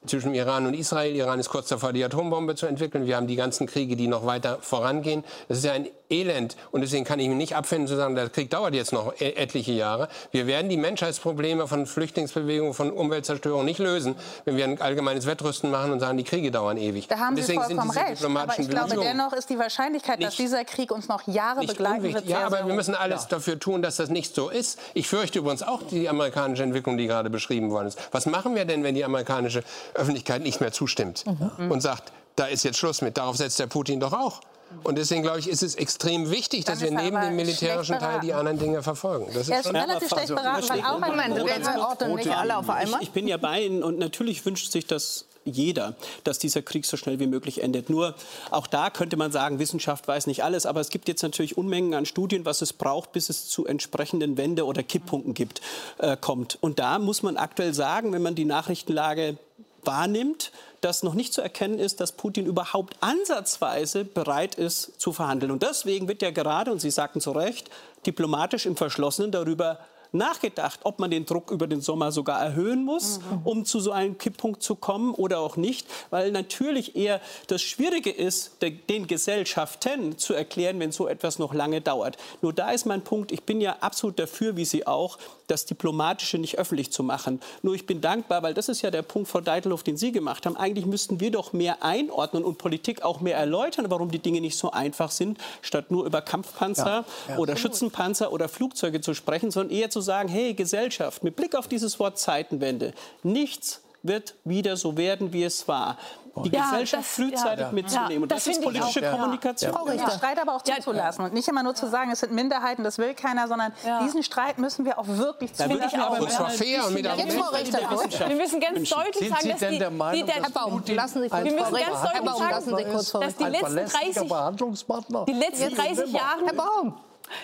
Zwischen Iran und Israel. Iran ist kurz davor, die Atombombe zu entwickeln. Wir haben die ganzen Kriege, die noch weiter vorangehen. Das ist ja ein Elend. Und deswegen kann ich mich nicht abfinden zu sagen, der Krieg dauert jetzt noch e- etliche Jahre. Wir werden die Menschheitsprobleme von Flüchtlingsbewegungen, von Umweltzerstörung nicht lösen, wenn wir ein allgemeines Wettrüsten machen und sagen, die Kriege dauern ewig. Da haben Sie deswegen vollkommen recht. Aber ich glaube, dennoch ist die Wahrscheinlichkeit, dass Nicht- dieser Krieg uns noch Jahre begleiten unwichtig. wird, Ja, sehr, aber wir müssen alles dafür tun, dass das nicht so ist. Ich fürchte übrigens auch die amerikanische Entwicklung, die gerade beschrieben worden ist. Was machen wir denn, wenn die amerikanische Öffentlichkeit nicht mehr zustimmt Mhm. und sagt, da ist jetzt Schluss mit? Darauf setzt der Putin doch auch. Und deswegen glaube ich, ist es extrem wichtig, dass wir neben dem militärischen Teil die anderen Dinge verfolgen. Das ist ist schon relativ schlecht Also, beraten, weil auch ein Moment, wir ordnen nicht alle auf einmal. Ich, ich bin ja bei Ihnen und natürlich wünscht sich das jeder, dass dieser Krieg so schnell wie möglich endet. Nur auch da könnte man sagen, Wissenschaft weiß nicht alles, aber es gibt jetzt natürlich Unmengen an Studien, was es braucht, bis es zu entsprechenden Wende- oder Kipppunkten gibt, äh, kommt. Und da muss man aktuell sagen, wenn man die Nachrichtenlage wahrnimmt, dass noch nicht zu erkennen ist, dass Putin überhaupt ansatzweise bereit ist zu verhandeln. Und deswegen wird ja gerade, und Sie sagten zu Recht, diplomatisch im Verschlossenen darüber nachgedacht, ob man den Druck über den Sommer sogar erhöhen muss, um zu so einem Kipppunkt zu kommen oder auch nicht, weil natürlich eher das Schwierige ist, de- den Gesellschaften zu erklären, wenn so etwas noch lange dauert. Nur da ist mein Punkt, ich bin ja absolut dafür, wie Sie auch, das Diplomatische nicht öffentlich zu machen. Nur ich bin dankbar, weil das ist ja der Punkt, Frau Deitelhoff, den Sie gemacht haben. Eigentlich müssten wir doch mehr einordnen und Politik auch mehr erläutern, warum die Dinge nicht so einfach sind, statt nur über Kampfpanzer oder Schützenpanzer oder Flugzeuge zu sprechen, sondern eher zu sagen, hey Gesellschaft, mit Blick auf dieses Wort Zeitenwende, nichts wird wieder so werden, wie es war. Die Ja, Gesellschaft das- frühzeitig ja. mitzunehmen. Ja, Und das, das ist politische auch. Ja. Kommunikation. Den Richter. Streit aber auch zuzulassen und nicht immer nur zu sagen, es sind Minderheiten, das will keiner, sondern Ja. diesen Streit müssen wir auch wirklich Da würde ich mir aber. Und zwar fair und mit bisschen Jetzt, Frau Argumenten Richter, der Wir müssen ganz deutlich sagen, dass die, der Meinung, die, der, Herr Baum, lassen Sie kurz Wir müssen ganz deutlich Herr Baum, sagen, dass die letzten verlässlicher 30 Verhandlungspartner? die letzten 30 Jahre Herr Baum,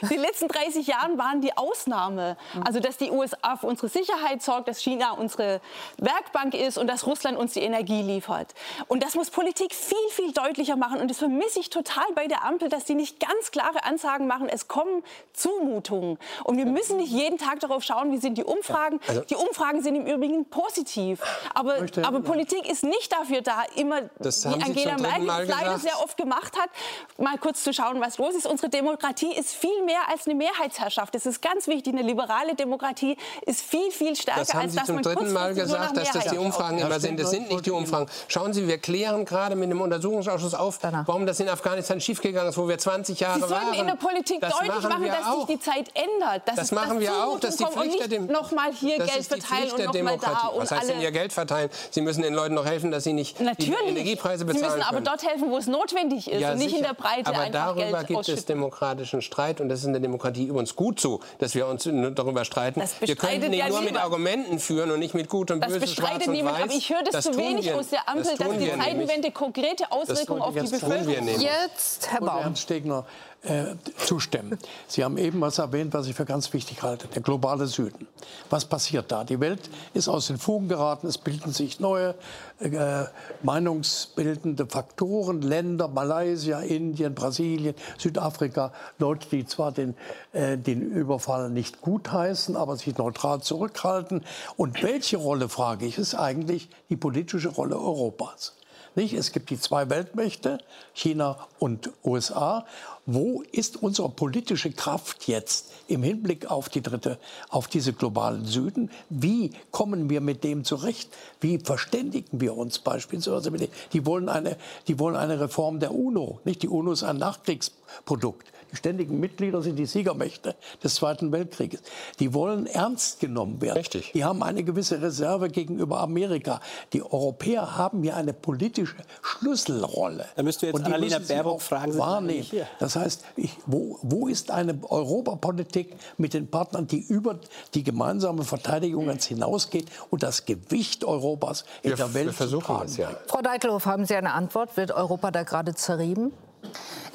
Die letzten 30 Jahre waren die Ausnahme. Also, dass die USA für unsere Sicherheit sorgt, dass China unsere Werkbank ist und dass Russland uns die Energie liefert. Und das muss Politik viel, viel deutlicher machen. Und das vermisse ich total bei der Ampel, dass die nicht ganz klare Ansagen machen. Es kommen Zumutungen. Und wir müssen nicht jeden Tag darauf schauen, wie sind die Umfragen. Also die Umfragen sind im Übrigen positiv. Aber, möchte, aber Politik ist nicht dafür da, immer, wie Angela Merkel leider sehr oft gemacht hat, mal kurz zu schauen, was los ist. Unsere Demokratie ist viel mehr als eine Mehrheitsherrschaft. Das ist ganz wichtig. Eine liberale Demokratie ist viel, viel stärker, das haben als Sie dass zum man dritten Mal gesagt, dass das die Umfragen immer sind. Das sind nicht die Umfragen. Schauen Sie, wir klären gerade mit dem Untersuchungsausschuss auf, warum das in Afghanistan schiefgegangen ist, wo wir 20 Jahre waren. Sie sollten in der Politik das deutlich machen, dass auch. sich die Zeit ändert. Das, das machen wir auch. Das ist die Pflicht der Demokratie. noch mal hier Geld verteilen und noch mal da. Was heißt denn hier Geld verteilen? Sie müssen den Leuten noch helfen, dass sie nicht Natürlich. die Energiepreise bezahlen Sie müssen aber können. dort helfen, wo es notwendig ist ja, und nicht sicher. in der Breite aber einfach darüber Geld gibt es demokratischen Streit und das ist in der Demokratie übrigens gut so, dass wir uns darüber streiten. Wir können ihn ja nur mit Argumenten führen und nicht mit Gut und Böse, Schwarz und niemand, Weiß. Aber ich höre das, das zu wenig wir, aus der Ampel, das dass die Zeitenwende konkrete Auswirkungen auf die Bevölkerung hat. Jetzt, Herr Baum. Herrn Stegner, äh, zustimmen. Sie haben eben was erwähnt, was ich für ganz wichtig halte, der globale Süden. Was passiert da? Die Welt ist aus den Fugen geraten, es bilden sich neue äh, meinungsbildende Faktoren, Länder, Malaysia, Indien, Brasilien, Südafrika, Leute, die zwar den, äh, den Überfall nicht gutheißen, aber sich neutral zurückhalten. Und welche Rolle, frage ich, ist eigentlich die politische Rolle Europas? Nicht? Es gibt die zwei Weltmächte, China und USA. Wo ist unsere politische Kraft jetzt im Hinblick auf die dritte, auf diese globalen Süden? Wie kommen wir mit dem zurecht? Wie verständigen wir uns beispielsweise mit denen? Die wollen eine, die wollen eine Reform der UNO. Nicht? Die UNO ist ein Nachkriegsprodukt. Die ständigen Mitglieder sind die Siegermächte des Zweiten Weltkrieges. Die wollen ernst genommen werden. Richtig. Die haben eine gewisse Reserve gegenüber Amerika. Die Europäer haben hier eine politische Schlüsselrolle. Da müsst ihr jetzt Annalena Baerbock fragen. Sie wahrnehmen. Das heißt, ich, wo, wo ist eine Europapolitik mit den Partnern, die über die gemeinsame Verteidigung hinausgeht und das Gewicht Europas in wir, der Welt wir versuchen zu tragen? Es, ja. Frau Deitelhoff, haben Sie eine Antwort? Wird Europa da gerade zerrieben?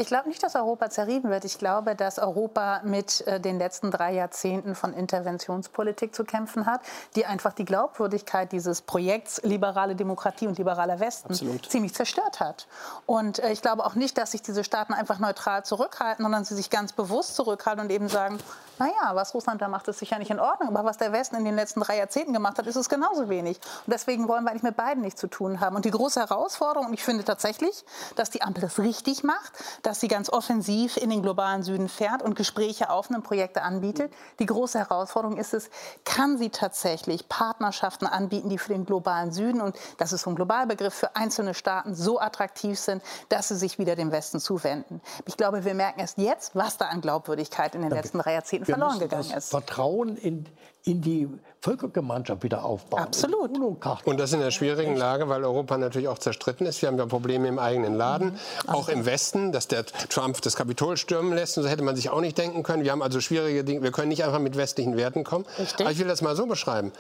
Ich glaube nicht, dass Europa zerrieben wird. Ich glaube, dass Europa mit äh, den letzten drei Jahrzehnten von Interventionspolitik zu kämpfen hat, die einfach die Glaubwürdigkeit dieses Projekts liberale Demokratie und liberaler Westen Absolut. ziemlich zerstört hat. Und äh, ich glaube auch nicht, dass sich diese Staaten einfach neutral zurückhalten, sondern sie sich ganz bewusst zurückhalten und eben sagen, naja, was Russland da macht, ist sicher nicht in Ordnung, aber was der Westen in den letzten drei Jahrzehnten gemacht hat, ist es genauso wenig. Und deswegen wollen wir eigentlich mit beiden nichts zu tun haben. Und die große Herausforderung, und ich finde tatsächlich, dass die Ampel das richtig macht, dass sie ganz offensiv in den globalen Süden fährt und Gespräche aufnimmt, Projekte anbietet. Die große Herausforderung ist es, kann sie tatsächlich Partnerschaften anbieten, die für den globalen Süden, und das ist so ein Globalbegriff, für einzelne Staaten so attraktiv sind, dass sie sich wieder dem Westen zuwenden. Ich glaube, wir merken erst jetzt, was da an Glaubwürdigkeit in den Danke. letzten drei Jahrzehnten wir verloren gegangen ist. Vertrauen in, in die Völkergemeinschaft wieder aufbauen. Absolut. Und das in einer schwierigen Lage, weil Europa natürlich auch zerstritten ist. Wir haben ja Probleme im eigenen Laden, mhm. auch im Westen, dass der Trump das Kapitol stürmen lässt. Und so hätte man sich auch nicht denken können. Wir haben also schwierige Dinge. Wir können nicht einfach mit westlichen Werten kommen. Richtig. Aber ich will das mal so beschreiben.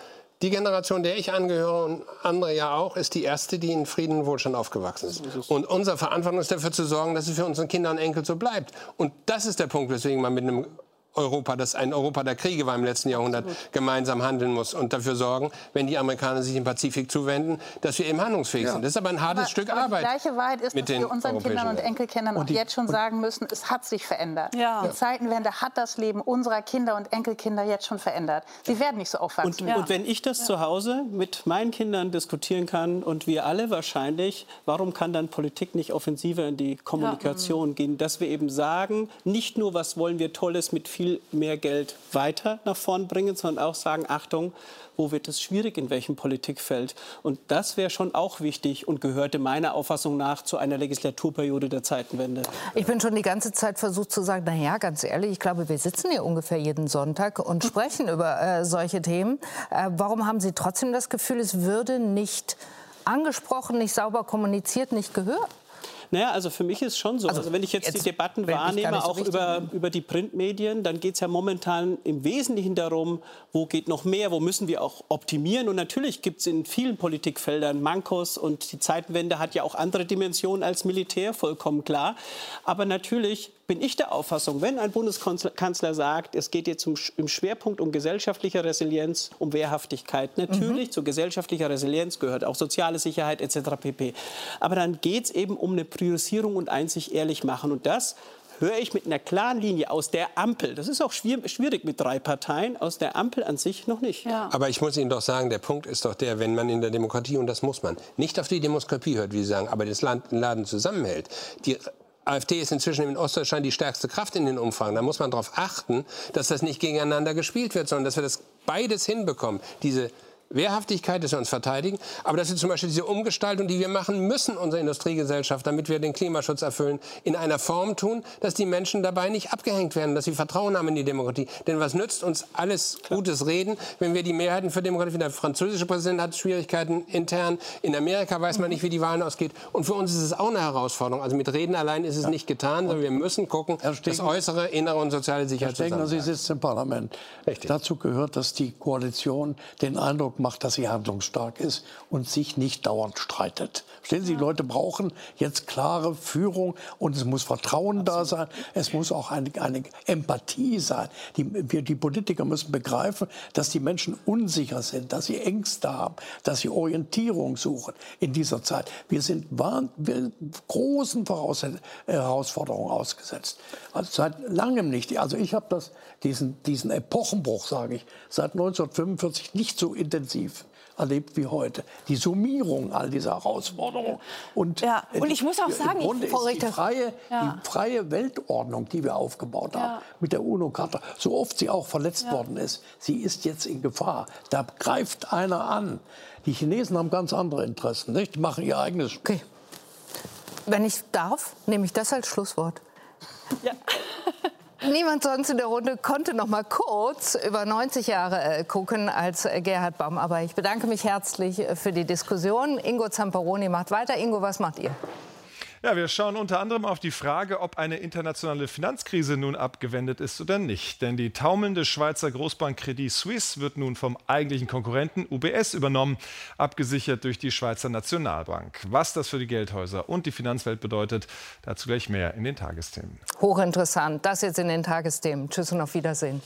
Die Generation, der ich angehöre und andere ja auch, ist die erste, die in Frieden und Wohlstand aufgewachsen ist. Und unsere Verantwortung ist dafür zu sorgen, dass es für unsere Kinder und Enkel so bleibt. Und das ist der Punkt, weswegen man mit einem Europa, das ein Europa der Kriege war im letzten Jahrhundert, Absolut. gemeinsam handeln muss und dafür sorgen, wenn die Amerikaner sich im Pazifik zuwenden, dass wir eben handlungsfähig ja. sind. Das ist aber ein hartes aber, Stück aber Arbeit. Die gleiche Wahrheit ist, dass wir unseren Kindern und Enkelkindern und auch jetzt schon sagen müssen, es hat sich verändert. Ja. Die Zeitenwende hat das Leben unserer Kinder und Enkelkinder jetzt schon verändert. Sie werden nicht so aufwachsen. Und, ja. und wenn ich das zu Hause mit meinen Kindern diskutieren kann und wir alle wahrscheinlich, warum kann dann Politik nicht offensiver in die Kommunikation gehen, dass wir eben sagen, nicht nur, was wollen wir Tolles mit viel mehr Geld weiter nach vorn bringen, sondern auch sagen, Achtung, wo wird es schwierig, in welchem Politikfeld. Und das wäre schon auch wichtig und gehörte meiner Auffassung nach zu einer Legislaturperiode der Zeitenwende. Ich bin schon die ganze Zeit versucht zu sagen, na ja, ganz ehrlich, ich glaube, wir sitzen hier ungefähr jeden Sonntag und sprechen über äh, solche Themen. Äh, warum haben Sie trotzdem das Gefühl, es würde nicht angesprochen, nicht sauber kommuniziert, nicht gehört? Naja, also für mich ist schon so. Also, also wenn ich jetzt, jetzt die Debatten wahrnehme, so auch über, über die Printmedien, dann geht es ja momentan im Wesentlichen darum, wo geht noch mehr, wo müssen wir auch optimieren. Und natürlich gibt es in vielen Politikfeldern Mankos und die Zeitenwende hat ja auch andere Dimensionen als Militär, vollkommen klar. Aber natürlich bin ich der Auffassung, wenn ein Bundeskanzler sagt, es geht jetzt im Schwerpunkt um gesellschaftliche Resilienz, um Wehrhaftigkeit. Natürlich, mhm. zu gesellschaftlicher Resilienz gehört auch soziale Sicherheit etc. pp. Aber dann geht es eben um eine Priorisierung und einzig ehrlich machen. Und das höre ich mit einer klaren Linie aus der Ampel, das ist auch schwierig mit drei Parteien, aus der Ampel an sich noch nicht. Ja. Aber ich muss Ihnen doch sagen, der Punkt ist doch der, wenn man in der Demokratie, und das muss man, nicht auf die Demokratie hört, wie Sie sagen, aber das Land, den Laden zusammenhält, die AfD ist inzwischen in Ostdeutschland die stärkste Kraft in den Umfragen. Da muss man darauf achten, dass das nicht gegeneinander gespielt wird, sondern dass wir das beides hinbekommen. Diese Wehrhaftigkeit, dass wir uns verteidigen, aber dass wir zum Beispiel diese Umgestaltung, die wir machen müssen, unsere Industriegesellschaft, damit wir den Klimaschutz erfüllen, in einer Form tun, dass die Menschen dabei nicht abgehängt werden, dass sie Vertrauen haben in die Demokratie. Denn was nützt uns alles Klar. gutes Reden, wenn wir die Mehrheiten für Demokratie, der französische Präsident hat Schwierigkeiten intern, in Amerika weiß man nicht, wie die Wahlen ausgeht und für uns ist es auch eine Herausforderung. Also mit Reden allein ist es ja. nicht getan, sondern wir müssen gucken, das äußere, innere und soziale Sicherheit Herr Stegner, Sie sitzen im Parlament. Richtig. Dazu gehört, dass die Koalition den Eindruck macht, dass sie handlungsstark ist und sich nicht dauernd streitet. Verstehen Sie, die Leute brauchen jetzt klare Führung und es muss Vertrauen Absolut. da sein. Es muss auch eine, eine Empathie sein. Die, wir, die Politiker müssen begreifen, dass die Menschen unsicher sind, dass sie Ängste haben, dass sie Orientierung suchen in dieser Zeit. Wir sind wir großen Voraus Herausforderungen ausgesetzt. Also seit langem nicht. Also ich habe diesen, diesen Epochenbruch, sage ich, seit 1945 nicht so intensiv erlebt wie heute. Die Summierung all dieser Herausforderungen. Und, ja. und ich muss auch sagen, im Grunde ist die freie, ja. die freie Weltordnung, die wir aufgebaut haben, ja. mit der UNO-Charta, so oft sie auch verletzt ja. worden ist, sie ist jetzt in Gefahr. Da greift einer an. Die Chinesen haben ganz andere Interessen, nicht? Die machen ihr eigenes. Okay. Wenn ich darf, nehme ich das als Schlusswort. Ja. Niemand sonst in der Runde konnte noch mal kurz über 90 Jahre äh, gucken als äh, Gerhard Baum. Aber ich bedanke mich herzlich äh, für die Diskussion. Ingo Zamperoni macht weiter. Ingo, was macht ihr? Ja, wir schauen unter anderem auf die Frage, ob eine internationale Finanzkrise nun abgewendet ist oder nicht. Denn die taumelnde Schweizer Großbank Credit Suisse wird nun vom eigentlichen Konkurrenten UBS übernommen, abgesichert durch die Schweizer Nationalbank. Was das für die Geldhäuser und die Finanzwelt bedeutet, dazu gleich mehr in den Tagesthemen. Hochinteressant. Das jetzt in den Tagesthemen. Tschüss und auf Wiedersehen.